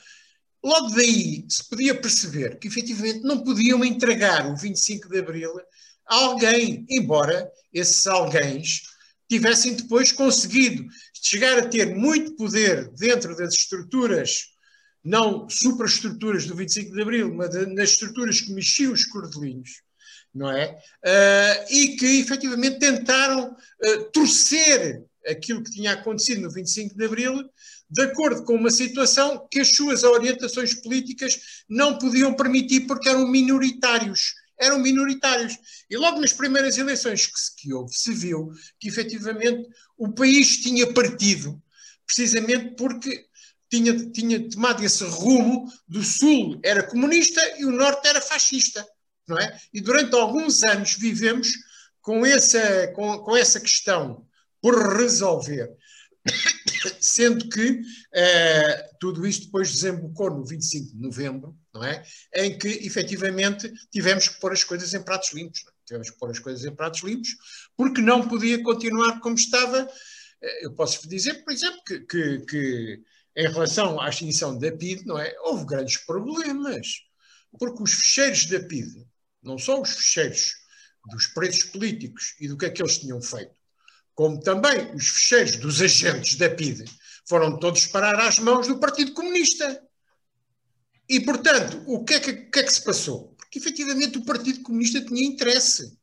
logo daí se podia perceber que efetivamente não podiam entregar o 25 de Abril alguém, embora esses alguém tivessem depois conseguido chegar a ter muito poder dentro das estruturas, não supraestruturas do 25 de Abril, mas nas estruturas que mexiam os cordelinhos, não é? Ah, e que efetivamente tentaram ah, torcer aquilo que tinha acontecido no 25 de Abril de acordo com uma situação que as suas orientações políticas não podiam permitir porque eram minoritários. Eram minoritários. E logo nas primeiras eleições que, se, que houve, se viu que efetivamente o país tinha partido, precisamente porque tinha, tinha tomado esse rumo do Sul era comunista e o Norte era fascista. Não é? E durante alguns anos vivemos com essa, com, com essa questão por resolver sendo que eh, tudo isto depois desembocou no 25 de novembro, não é? Em que efetivamente tivemos que pôr as coisas em pratos limpos. é? Tivemos que pôr as coisas em pratos limpos, porque não podia continuar como estava. Eh, Eu posso dizer, por exemplo, que, que, que em relação à extinção da PID, não é? Houve grandes problemas, porque os fecheiros da PID, não só os fecheiros dos presos políticos e do que é que eles tinham feito, como também os fecheiros dos agentes da PIDE, foram todos parar às mãos do Partido Comunista. E, portanto, o que é que, que é que se passou? Porque, efetivamente, o Partido Comunista tinha interesse.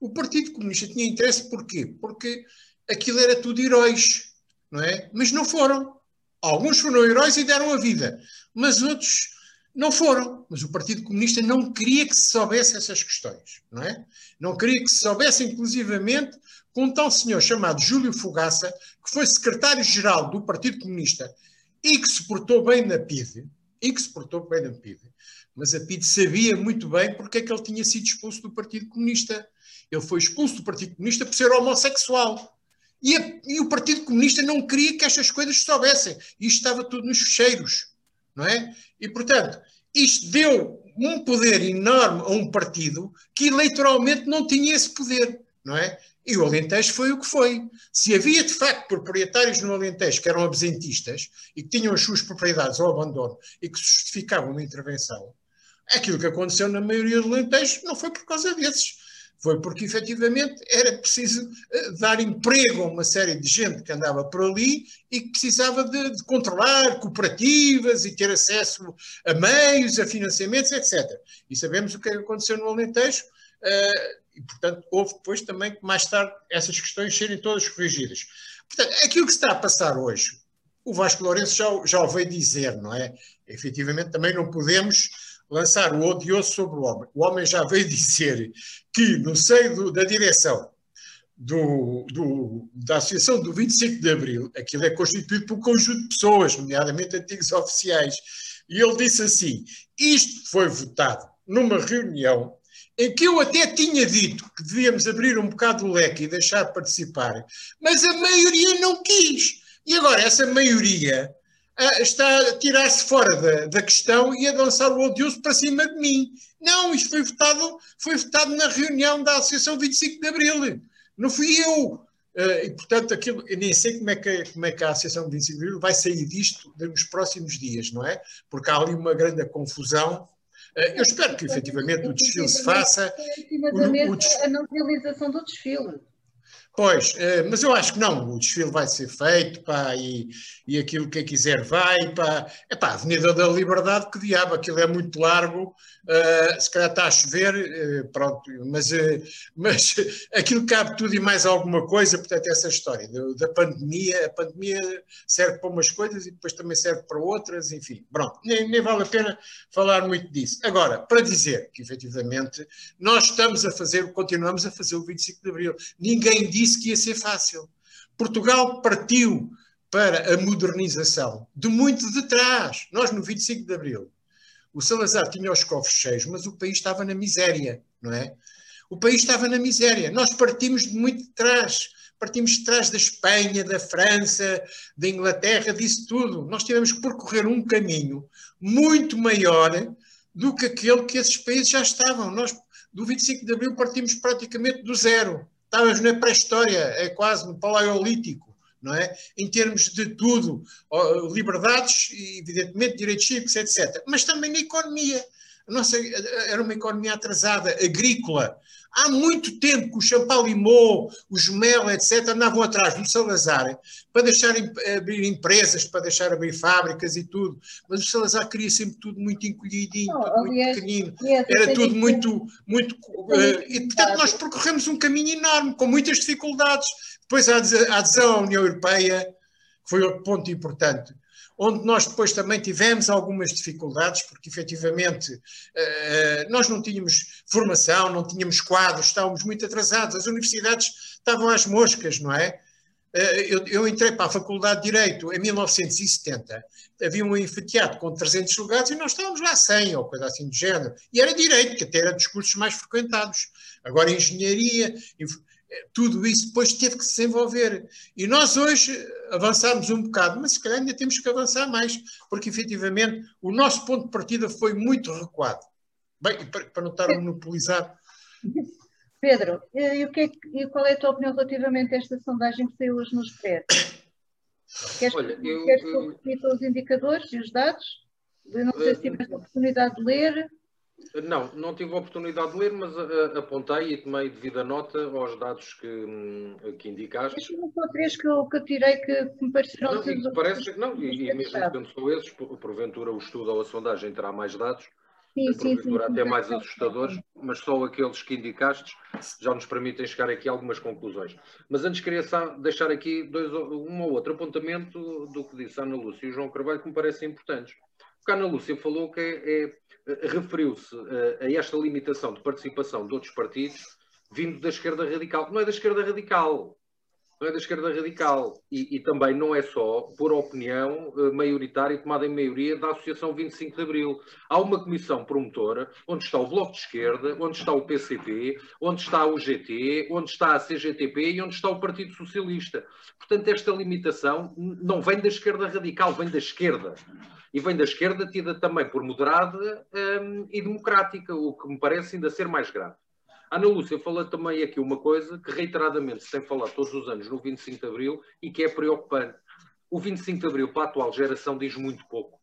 O Partido Comunista tinha interesse porquê? Porque aquilo era tudo heróis, não é? Mas não foram. Alguns foram heróis e deram a vida, mas outros não foram. Mas o Partido Comunista não queria que se soubesse essas questões, não é? Não queria que se soubesse, inclusivamente, com um tal senhor chamado Júlio Fogaça, que foi secretário-geral do Partido Comunista e que se portou bem na PIDE, e que se portou bem na PIDE, mas a PIDE sabia muito bem porque é que ele tinha sido expulso do Partido Comunista. Ele foi expulso do Partido Comunista por ser homossexual. E, a, e o Partido Comunista não queria que estas coisas se soubessem. Isto estava tudo nos fecheiros, não é? E, portanto, isto deu um poder enorme a um partido que eleitoralmente não tinha esse poder não é? E o Alentejo foi o que foi. Se havia, de facto, proprietários no Alentejo que eram absentistas e que tinham as suas propriedades ao abandono e que justificavam uma intervenção, aquilo que aconteceu na maioria do Alentejo não foi por causa desses. Foi porque, efetivamente, era preciso uh, dar emprego a uma série de gente que andava por ali e que precisava de, de controlar cooperativas e ter acesso a meios, a financiamentos, etc. E sabemos o que aconteceu no Alentejo. Uh, e, portanto, houve depois também que mais tarde essas questões serem todas corrigidas. Portanto, aquilo que se está a passar hoje, o Vasco Lourenço já, já o veio dizer, não é? Efetivamente, também não podemos lançar o odioso sobre o homem. O homem já veio dizer que, no seio do, da direção do, do, da Associação do 25 de Abril, aquilo é constituído por um conjunto de pessoas, nomeadamente antigos oficiais, e ele disse assim: isto foi votado numa reunião em que eu até tinha dito que devíamos abrir um bocado o leque e deixar participar, mas a maioria não quis. E agora essa maioria ah, está a tirar-se fora da, da, questão e a lançar o odioso para cima de mim. Não, isto foi votado, foi votado na reunião da Associação 25 de Abril. Não fui eu. Uh, e, portanto, aquilo, eu nem sei como é, que, como é que a Associação 25 de Abril vai sair disto nos próximos dias, não é? Porque há ali uma grande confusão eu espero que efetivamente o desfile se faça. O, o. A não realização do desfile. Pois, eh, mas eu acho que não, o desfile vai ser feito, pá, e, e aquilo que quiser vai, pá, é pá, Avenida da Liberdade, que diabo, aquilo é muito largo, uh, se calhar está a chover, uh, pronto, mas, uh, mas aquilo cabe tudo e mais alguma coisa, portanto, essa história da, da, pandemia, a pandemia serve para umas coisas e depois também serve para outras, enfim, pronto, nem, nem vale a pena falar muito disso. Agora, para dizer que efetivamente nós estamos a fazer, continuamos a fazer o 25 de Abril, ninguém diz disse que ia ser fácil. Portugal partiu para a modernização de muito de trás. Nós, no 25 de Abril, o Salazar tinha os cofres cheios, mas o país estava na miséria, não é? O país estava na miséria. Nós partimos de muito de trás. Partimos de trás da Espanha, da França, da Inglaterra, disso tudo. Nós tivemos que percorrer um caminho muito maior do que aquele que esses países já estavam. Nós, do 25 de Abril, partimos praticamente do zero estávamos na pré-história, é quase no paleolítico, não é? Em termos de tudo, liberdades evidentemente, direitos cívicos, etc. Mas também na economia. Nossa era uma economia atrasada, agrícola, Há muito tempo que o Champalimau, o Gemel, etc., andavam atrás do Salazar para deixar abrir empresas, para deixar abrir fábricas e tudo. Mas o Salazar queria sempre tudo muito encolhidinho, tudo muito aliás, pequenino. Era tudo muito. muito uh, e, portanto, nós percorremos um caminho enorme, com muitas dificuldades. Depois a adesão à União Europeia, que foi outro ponto importante onde nós depois também tivemos algumas dificuldades, porque efetivamente eh, nós não tínhamos formação, não tínhamos quadros, estávamos muito atrasados, as universidades estavam às moscas, não é? Eh, eu, eu, entrei para a Faculdade de Direito em 1970, havia um anfiteatro com 300 lugares e nós estávamos lá 100 ou coisa assim do género. E era Direito, que até era dos cursos mais frequentados. Agora, Engenharia, tudo isso depois teve que se desenvolver. E nós hoje avançámos um bocado, mas se calhar ainda temos que avançar mais, porque efetivamente o nosso ponto de partida foi muito recuado. Bem, para não estar a monopolizar. Pedro, e, o que é, e qual é a tua opinião relativamente a esta sondagem que saiu hoje no Expresso? Queres, Olha, eu, queres que eu repita os indicadores e os dados? Eu não sei se tiveste a oportunidade de ler. Não, não tive a oportunidade de ler, mas uh, apontei e tomei devida nota aos dados que, um, que indicaste. Deixa-me só três que eu, que eu tirei que, me pareceram... Não, e parece que não, e, e mesmo sendo só esses, porventura o estudo ou a sondagem terá mais dados, sim, sim, sim, até mais assustadores, mas só aqueles que indicaste já nos permitem chegar aqui a algumas conclusões. Mas antes queria só deixar aqui dois, um ou outro apontamento do que disse a Ana Lúcia e o João Carvalho que me parecem importantes. Porque a Lúcia falou que é, é referiu-se a, a esta limitação de participação de outros partidos vindo da esquerda radical. Não é da esquerda radical. Não é da esquerda radical. E, e também não é só por opinião uh, maioritária, tomada em maioria, da Associação 25 de Abril. Há uma comissão promotora onde está o Bloco de Esquerda, onde está o PCP, onde está o GT, onde está a CGTP e onde está o Partido Socialista. Portanto, esta limitação não vem da esquerda radical, vem da esquerda e vem da esquerda tida também por moderada um, e democrática, o que me parece ainda ser mais grave. Ana Lúcia fala também aqui uma coisa que reiteradamente se tem falado todos os anos no 25 de Abril e que é preocupante. O 25 de Abril para a atual geração diz muito pouco.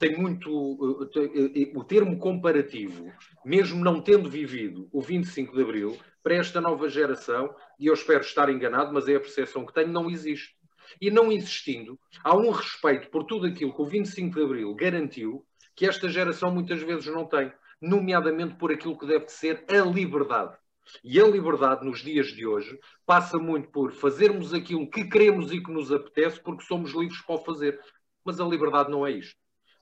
Tem muito. Eh, eh, eh, o termo comparativo, mesmo não tendo vivido o 25 de Abril, para esta nova geração, e eu espero estar enganado, mas é a percepção que tenho, não existe. E não existindo, há um respeito por tudo aquilo que o 25 de Abril garantiu, que esta geração muitas vezes não tem, nomeadamente por aquilo que deve ser a liberdade. E a liberdade nos dias de hoje passa muito por fazermos aquilo que queremos e que nos apetece porque somos livres para o fazer. Mas a liberdade não é isto.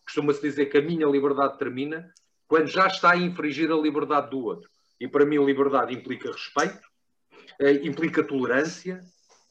Costuma-se dizer que a minha liberdade termina quando já está a infringir a liberdade do outro. E para mim, liberdade implica respeito, eh, implica tolerância,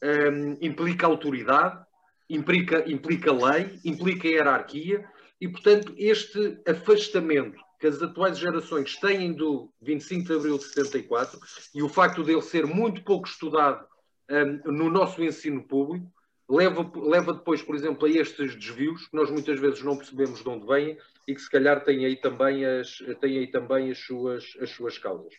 eh, implica autoridade, implica, implica lei, implica hierarquia. E, portanto, este afastamento que as atuais gerações têm do 25 de abril de 74 e o facto dele ser muito pouco estudado um, no nosso ensino público leva, leva depois, por exemplo, a estes desvios que nós muitas vezes não percebemos de onde vêm e que se calhar têm aí também as, têm aí também as, suas, as suas causas.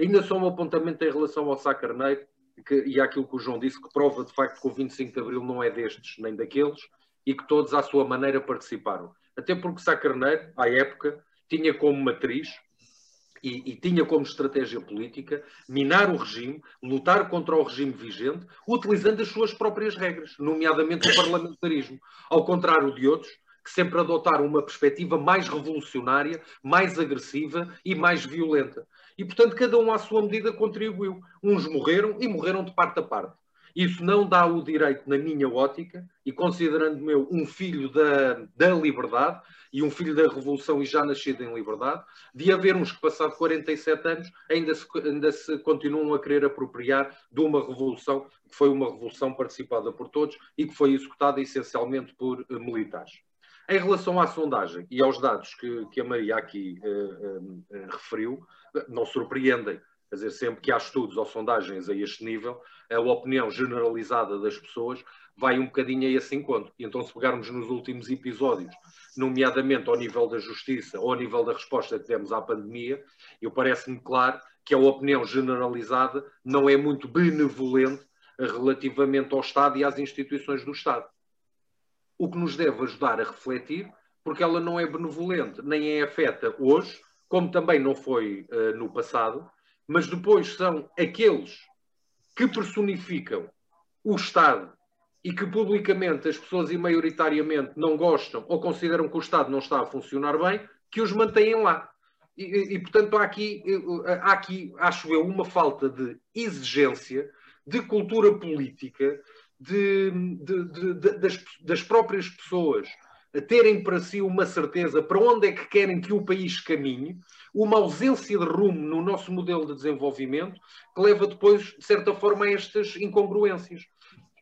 Ainda só um apontamento em relação ao Sá Carneiro que, e àquilo que o João disse, que prova de facto que o 25 de Abril não é destes nem daqueles e que todos à sua maneira participaram. Até porque Sá Carneiro, à época, tinha como matriz e, e, tinha como estratégia política minar o regime, lutar contra o regime vigente, utilizando as suas próprias regras, nomeadamente o parlamentarismo, ao contrário de outros que sempre adotaram uma perspectiva mais revolucionária, mais agressiva e mais violenta. E, portanto, cada um à sua medida contribuiu. Uns morreram e morreram de parte a parte. Isso não dá o direito, na minha ótica, e considerando-me um filho da, da liberdade e um filho da revolução e já nascido em liberdade, de haver uns que, passado 47 anos, ainda se, ainda se continuam a querer apropriar de uma revolução que foi uma revolução participada por todos e que foi executada essencialmente por uh, militares. Em relação à sondagem e aos dados que, que a Maria aqui uh, referiu, não surpreendem Quer dizer, sempre que há estudos ou sondagens a este nível, a opinião generalizada das pessoas vai um bocadinho a esse encontro. E então, se pegarmos nos últimos episódios, nomeadamente ao nível da justiça ou ao nível da resposta que demos à pandemia, eu parece-me claro que a opinião generalizada não é muito benevolente relativamente ao Estado e às instituições do Estado. O que nos deve ajudar a refletir, porque ela não é benevolente, nem é afeta hoje, como também não foi uh, no passado, mas depois são aqueles que personificam o Estado e que publicamente as pessoas e maioritariamente não gostam ou consideram que o Estado não está a funcionar bem, que os mantêm lá. E, e, portanto, há aqui, há aqui, acho eu, uma falta de exigência, de cultura política, de, de, de, das, das próprias pessoas terem para si uma certeza para onde é que querem que o país caminhe, uma ausência de rumo no nosso modelo de desenvolvimento, que leva depois, de certa forma, a estas incongruências.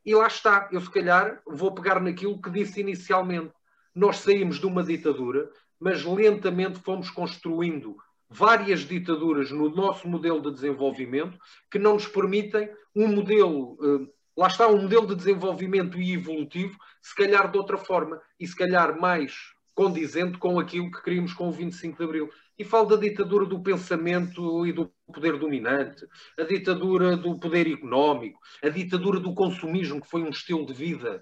E lá está, eu se calhar vou pegar naquilo que disse inicialmente. Nós saímos de uma ditadura, mas lentamente fomos construindo várias ditaduras no nosso modelo de desenvolvimento que não nos permitem um modelo eh, lá está um modelo de desenvolvimento e evolutivo, se calhar de outra forma, e se calhar mais condizente com aquilo que queríamos com o 25 de Abril. E falo da ditadura do pensamento e do poder dominante, a ditadura do poder económico, a ditadura do consumismo, que foi um estilo de vida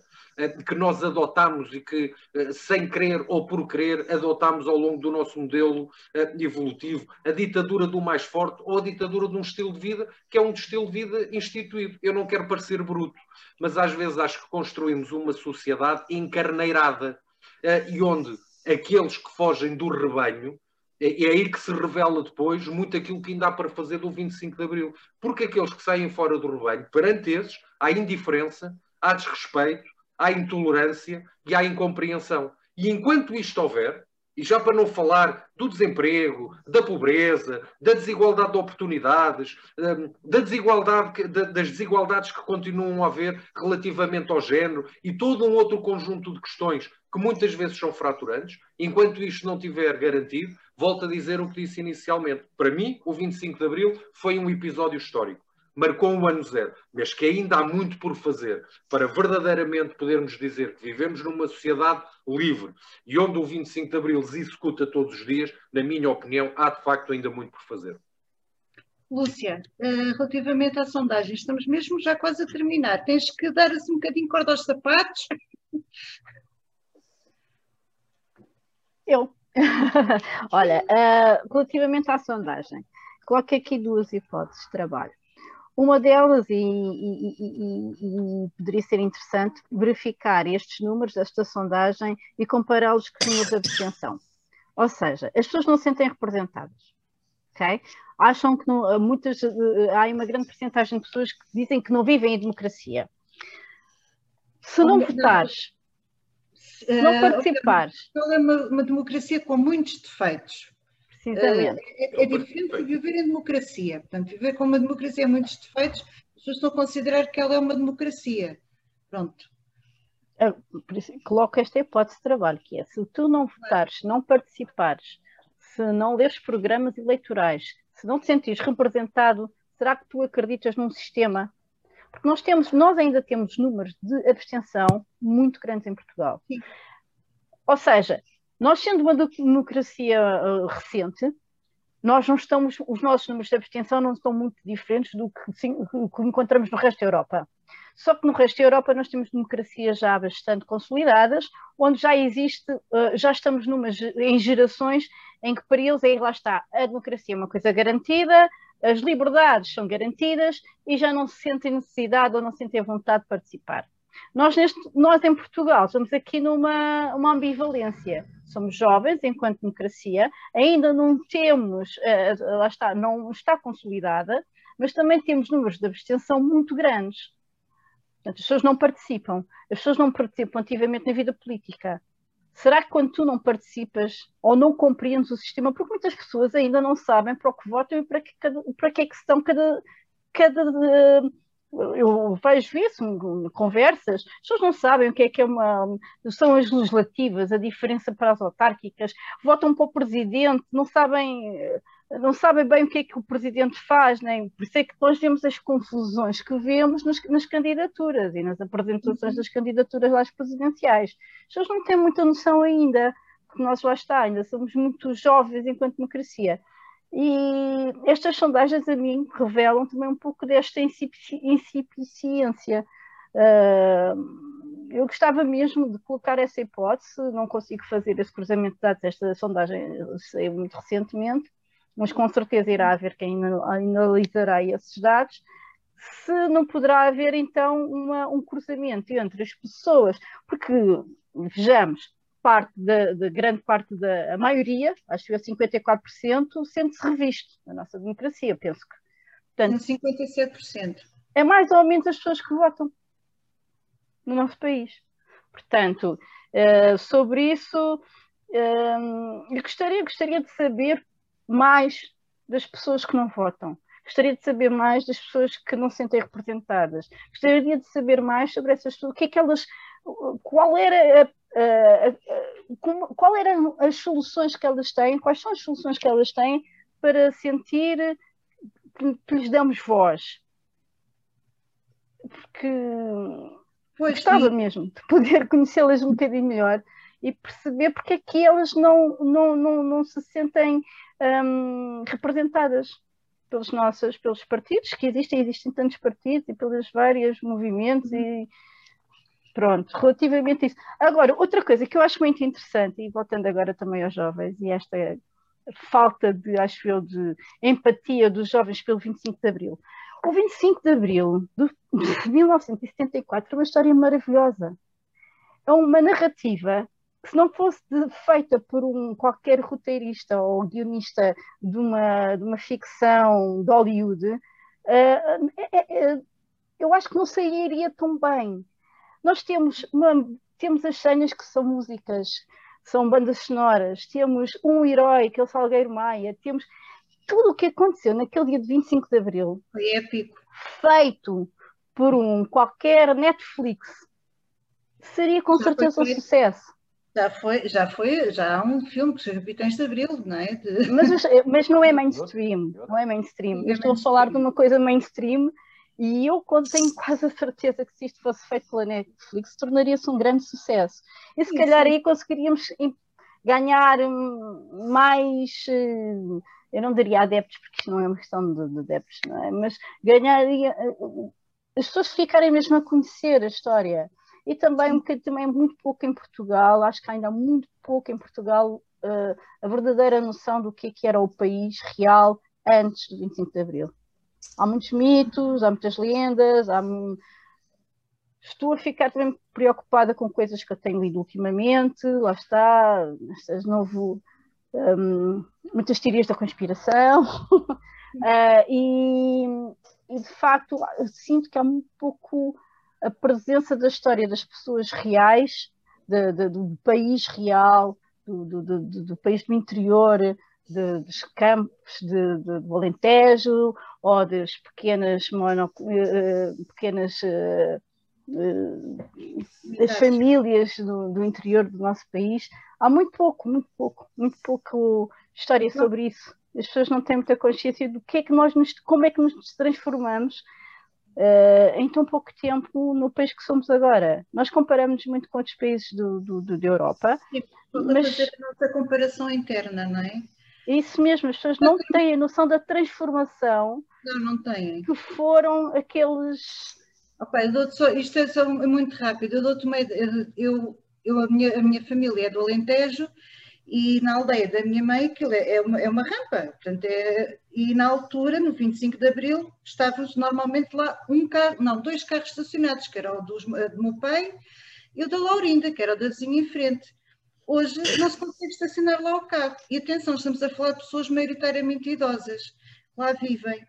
que nós adotámos e que, eh, sem querer ou por querer, adotámos ao longo do nosso modelo eh, evolutivo, a ditadura do mais forte ou a ditadura de um estilo de vida que é um estilo de vida instituído. Eu não quero parecer bruto, mas às vezes acho que construímos uma sociedade encarneirada e onde aqueles que fogem do rebanho é aí que se revela depois muito aquilo que ainda há para fazer do 25 de Abril. Porque aqueles que saem fora do rebanho, perante esses, há indiferença, há desrespeito, há intolerância e há incompreensão. E enquanto isto houver, e já para não falar do desemprego, da pobreza, da desigualdade de oportunidades, hum, da desigualdade, das desigualdades que continuam a haver relativamente ao género e todo um outro conjunto de questões que muitas vezes são fraturantes, enquanto isto não tiver garantido, volto a dizer o que disse inicialmente. Para mim, o 25 de Abril foi um episódio histórico marcou um ano zero, mas que ainda há muito por fazer para verdadeiramente podermos dizer que vivemos numa sociedade livre e onde o 25 de Abril se executa todos os dias, na minha opinião, há de facto ainda muito por fazer. Lúcia, uh, relativamente à sondagem, estamos mesmo já quase a terminar. Tens que dar assim um bocadinho corda aos sapatos. Eu. Olha, uh, relativamente à sondagem, coloquei aqui duas hipóteses de trabalho. Uma delas, e, e, e, e, poderia ser interessante, verificar estes números desta sondagem e compará-los com os números de abstenção. Ou seja, as pessoas não se sentem representadas. Okay? Acham que não, muitas, há uma grande porcentagem de pessoas que dizem que não vivem em democracia. Se não votares, se não participares. É uma, uma democracia com muitos defeitos. Precisamente. É, é, diferente de viver em democracia. Portanto, viver com uma democracia com muitos defeitos, as pessoas estão a considerar que ela é uma democracia. Pronto. Coloco esta hipótese de trabalho, que é se tu não votares, não participares, se não leres programas eleitorais, se não te sentires representado, será que tu acreditas num sistema? Porque nós temos, nós ainda temos números de abstenção muito grandes em Portugal. Sim. Ou seja, nós, sendo uma democracia uh, recente, nós não estamos, os nossos números de abstenção não estão muito diferentes do que, sim, que encontramos no resto da Europa. Só que no resto da Europa nós temos democracias já bastante consolidadas, onde já existe, uh, já estamos numas, em gerações em que para eles aí lá está, a democracia é uma coisa garantida, as liberdades são garantidas e já não se sentem necessidade ou não sentem vontade de participar. Nós, neste, nós em Portugal estamos aqui numa uma ambivalência. Somos jovens enquanto democracia, ainda não temos, uh, lá está, não está consolidada, mas também temos números de abstenção muito grandes. Portanto, as pessoas não participam. As pessoas não participam ativamente na vida política. Será que quando tu não participas ou não compreendes o sistema, porque muitas pessoas ainda não sabem para o que votam e para que, para que é que estão cada, cada eu vejo isso em conversas, as pessoas não sabem o que é que é uma, são as legislativas, a diferença para as autárquicas, votam para o presidente, não sabem, não sabem bem o que é que o presidente faz, nem por isso é que nós vemos as confusões que vemos nas, nas candidaturas e nas apresentações das candidaturas às presidenciais. As pessoas não têm muita noção ainda, porque nós lá está, ainda somos muito jovens enquanto democracia. E estas sondagens a mim revelam também um pouco desta incipiência. Uh, eu gostava mesmo de colocar essa hipótese, não consigo fazer esse cruzamento de dados, esta sondagem saiu muito recentemente, mas com certeza irá haver quem analisará esses dados. Se não poderá haver então uma, um cruzamento entre as pessoas, porque vejamos, parte da, da, grande parte da maioria, acho que é 54%, sente-se revisto na nossa democracia, penso que. Portanto, 57%. É mais ou menos as pessoas que votam no nosso país. Portanto, uh, sobre isso, uh, eu gostaria, gostaria de saber mais das pessoas que não votam. Gostaria de saber mais das pessoas que não se sentem representadas. Gostaria de saber mais sobre essas pessoas, o que é que elas, qual era a uh, como, qual eram as soluções que elas têm, quais são as soluções que elas têm para sentir que, que lhes damos voz. Porque pois gostava sim. mesmo de poder conhecê-las um bocadinho melhor e perceber porque é que elas não, não, não, não se sentem um, representadas pelos nossos pelos partidos que existem, existem tantos partidos e pelos vários movimentos e Pronto, relativamente a isso. Agora, outra coisa que eu acho muito interessante, e voltando agora também aos jovens, e esta falta de, acho eu, de empatia dos jovens pelo 25 de Abril. O 25 de Abril de 1974 é uma história maravilhosa. É uma narrativa que, se não fosse feita por um qualquer roteirista ou guionista de uma, de uma ficção de Hollywood, uh, é, é, eu acho que não sairia tão bem nós temos, uma, temos as senhas que são músicas, são bandas sonoras, temos um herói, que é o Salgueiro Maia, temos tudo o que aconteceu naquele dia de 25 de Abril. Foi épico. Feito por um qualquer Netflix, seria com já certeza um sucesso. Já foi, já foi, já há um filme que se Capitães de Abril, não é? De... Mas, mas não é mainstream, não é mainstream. Eu estou a falar de uma coisa mainstream e eu tenho quase a certeza que se isto fosse feito pela Netflix, tornaria-se um grande sucesso. E se calhar aí conseguiríamos ganhar hum, mais, eh, eu não diria adeptos, porque isto não é uma questão de, de adeptos, não é? Mas ganhar, eh, as pessoas ficarem mesmo a conhecer a história. E também, um também muito pouco em Portugal, acho que ainda há muito pouco em Portugal a verdadeira noção do que, é que era o país real antes do 25 de Abril. Há muitos mitos, há muitas lendas, há, estou a ficar também preocupada com coisas que eu tenho lido ultimamente, lá está, estas novo, um, muitas teorias da conspiração, uh, e, e, de facto sinto que há um pouco a presença da história das pessoas reais, de, de, do país real, do, do, do, país do interior, de, dos campos de, de, do Alentejo ou das pequenas, mono, uh, pequenas uh, das famílias do, do, interior do nosso país. Há muito pouco, muito pouco, muito pouco história sobre isso. As pessoas não têm muita consciência do que é que nós nos, como é que nos transformamos uh, em tão pouco tempo no país que somos agora. Nós comparamos muito com outros países do, do, do da Europa. Sim, mas fazer a nossa comparação interna, não é? Isso mesmo, as pessoas não têm a noção da transformação não, não têm. que foram aqueles Opa, só, isto é, só, é, muito rápido. Eu dou-te uma eu, eu, a, minha, a minha família é do Alentejo e na aldeia da minha mãe aquilo é, é, uma, é uma rampa. Portanto, é, e na altura, no 25 de Abril, estávamos normalmente lá um carro, não, dois carros estacionados, que era o dos, do meu pai e o da Laurinda, que era o da vizinha em frente. Hoje não se consegue estacionar lá o carro. E atenção, estamos a falar de pessoas maioritariamente idosas. Lá vivem.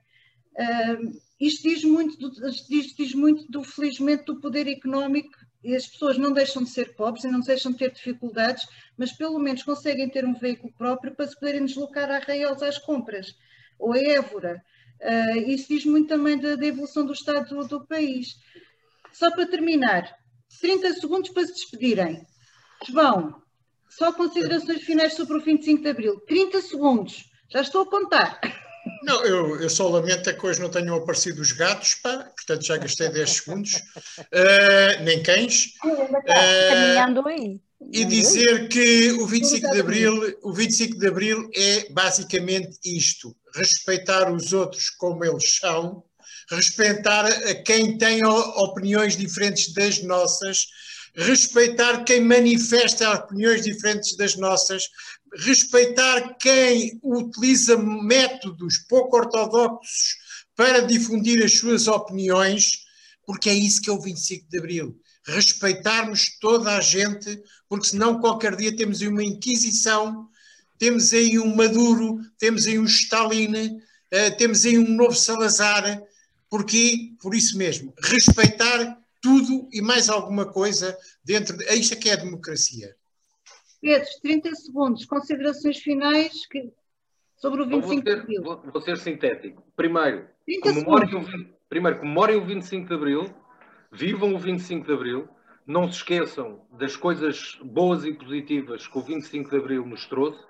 Uh, isto diz muito, do, diz, diz muito do, felizmente, do poder económico as pessoas não deixam de ser pobres e não deixam de ter dificuldades, mas pelo menos conseguem ter um veículo próprio para se poderem deslocar a Arraiais às compras, ou a Évora. Uh, isso diz muito também da, da evolução do estado do, do, país. Só para terminar, 30 segundos para se despedirem. João, só considerações finais sobre o 25 de Abril. 30 segundos, já estou a contar. Não, eu, eu só lamento é que hoje não tenham aparecido os gatos, pá, portanto já gastei 10 segundos, uh, nem cães. Uh, e dizer que o 25 de Abril, o 25 de Abril é basicamente isto: respeitar os outros como eles são, respeitar a quem tem opiniões diferentes das nossas, respeitar quem manifesta opiniões diferentes das nossas, respeitar quem utiliza métodos pouco ortodoxos para difundir as suas opiniões, porque é isso que é o 25 de Abril. Respeitarmos toda a gente, porque senão qualquer dia temos aí uma Inquisição, temos aí um Maduro, temos aí um Stalin, uh, temos aí um novo Salazar. Porquê? Por isso mesmo. Respeitar tudo e mais alguma coisa dentro. De... Isto é que é a democracia. Pedro, 30 segundos, considerações finais que, sobre o 25 de Abril. Vou, vou, ser sintético. Primeiro, comemorem o, primeiro, comemorem o 25 de Abril, vivam o 25 de Abril, não se esqueçam das coisas boas e positivas que o 25 de Abril nos trouxe,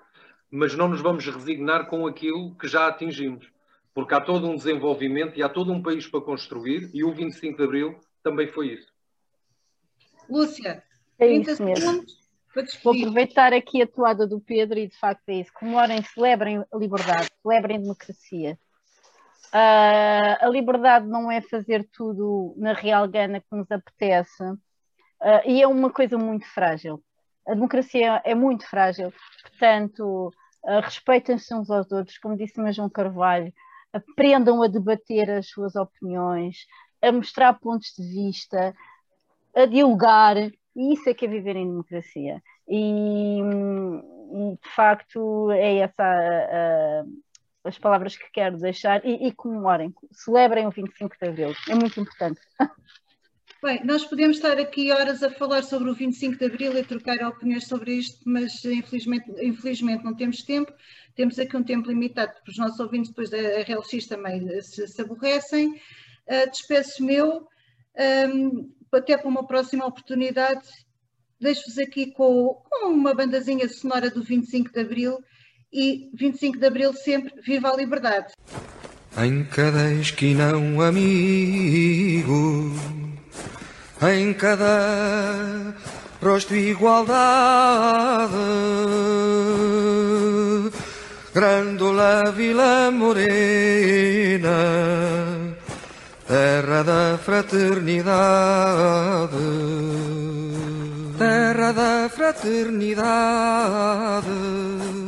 mas não nos vamos resignar com aquilo que já atingimos, porque há todo um desenvolvimento e há todo um país para construir e o 25 de Abril também foi isso. Lúcia, é 30 isso segundos. Mesmo. Vou aproveitar aqui a toada do Pedro e de facto é isso. Comemorem, celebrem a liberdade, celebrem a democracia. Uh, a liberdade não é fazer tudo na real gana que nos apetece uh, e é uma coisa muito frágil. A democracia é muito frágil, portanto, uh, respeitem-se uns aos outros, como disse o João Carvalho, aprendam a debater as suas opiniões, a mostrar pontos de vista, a dialogar, e isso é que é viver em democracia. E, de facto, é essa a, a, as palavras que quero deixar. E, e comemorem, celebrem o 25 de Abril, é muito importante. Bem, nós podemos estar aqui horas a falar sobre o 25 de Abril e trocar opiniões sobre isto, mas infelizmente, infelizmente não temos tempo. Temos aqui um tempo limitado, porque os nossos ouvintes depois da RLX também se, se aborrecem. Despeço meu. Um, até para uma próxima oportunidade. Deixo-vos aqui com, com uma bandazinha sonora do 25 de Abril e 25 de Abril sempre, viva a liberdade! Em cada esquina um amigo, em cada rosto igualdade. Grândola Vila Morena, terra da fraternidade, terra da fraternidade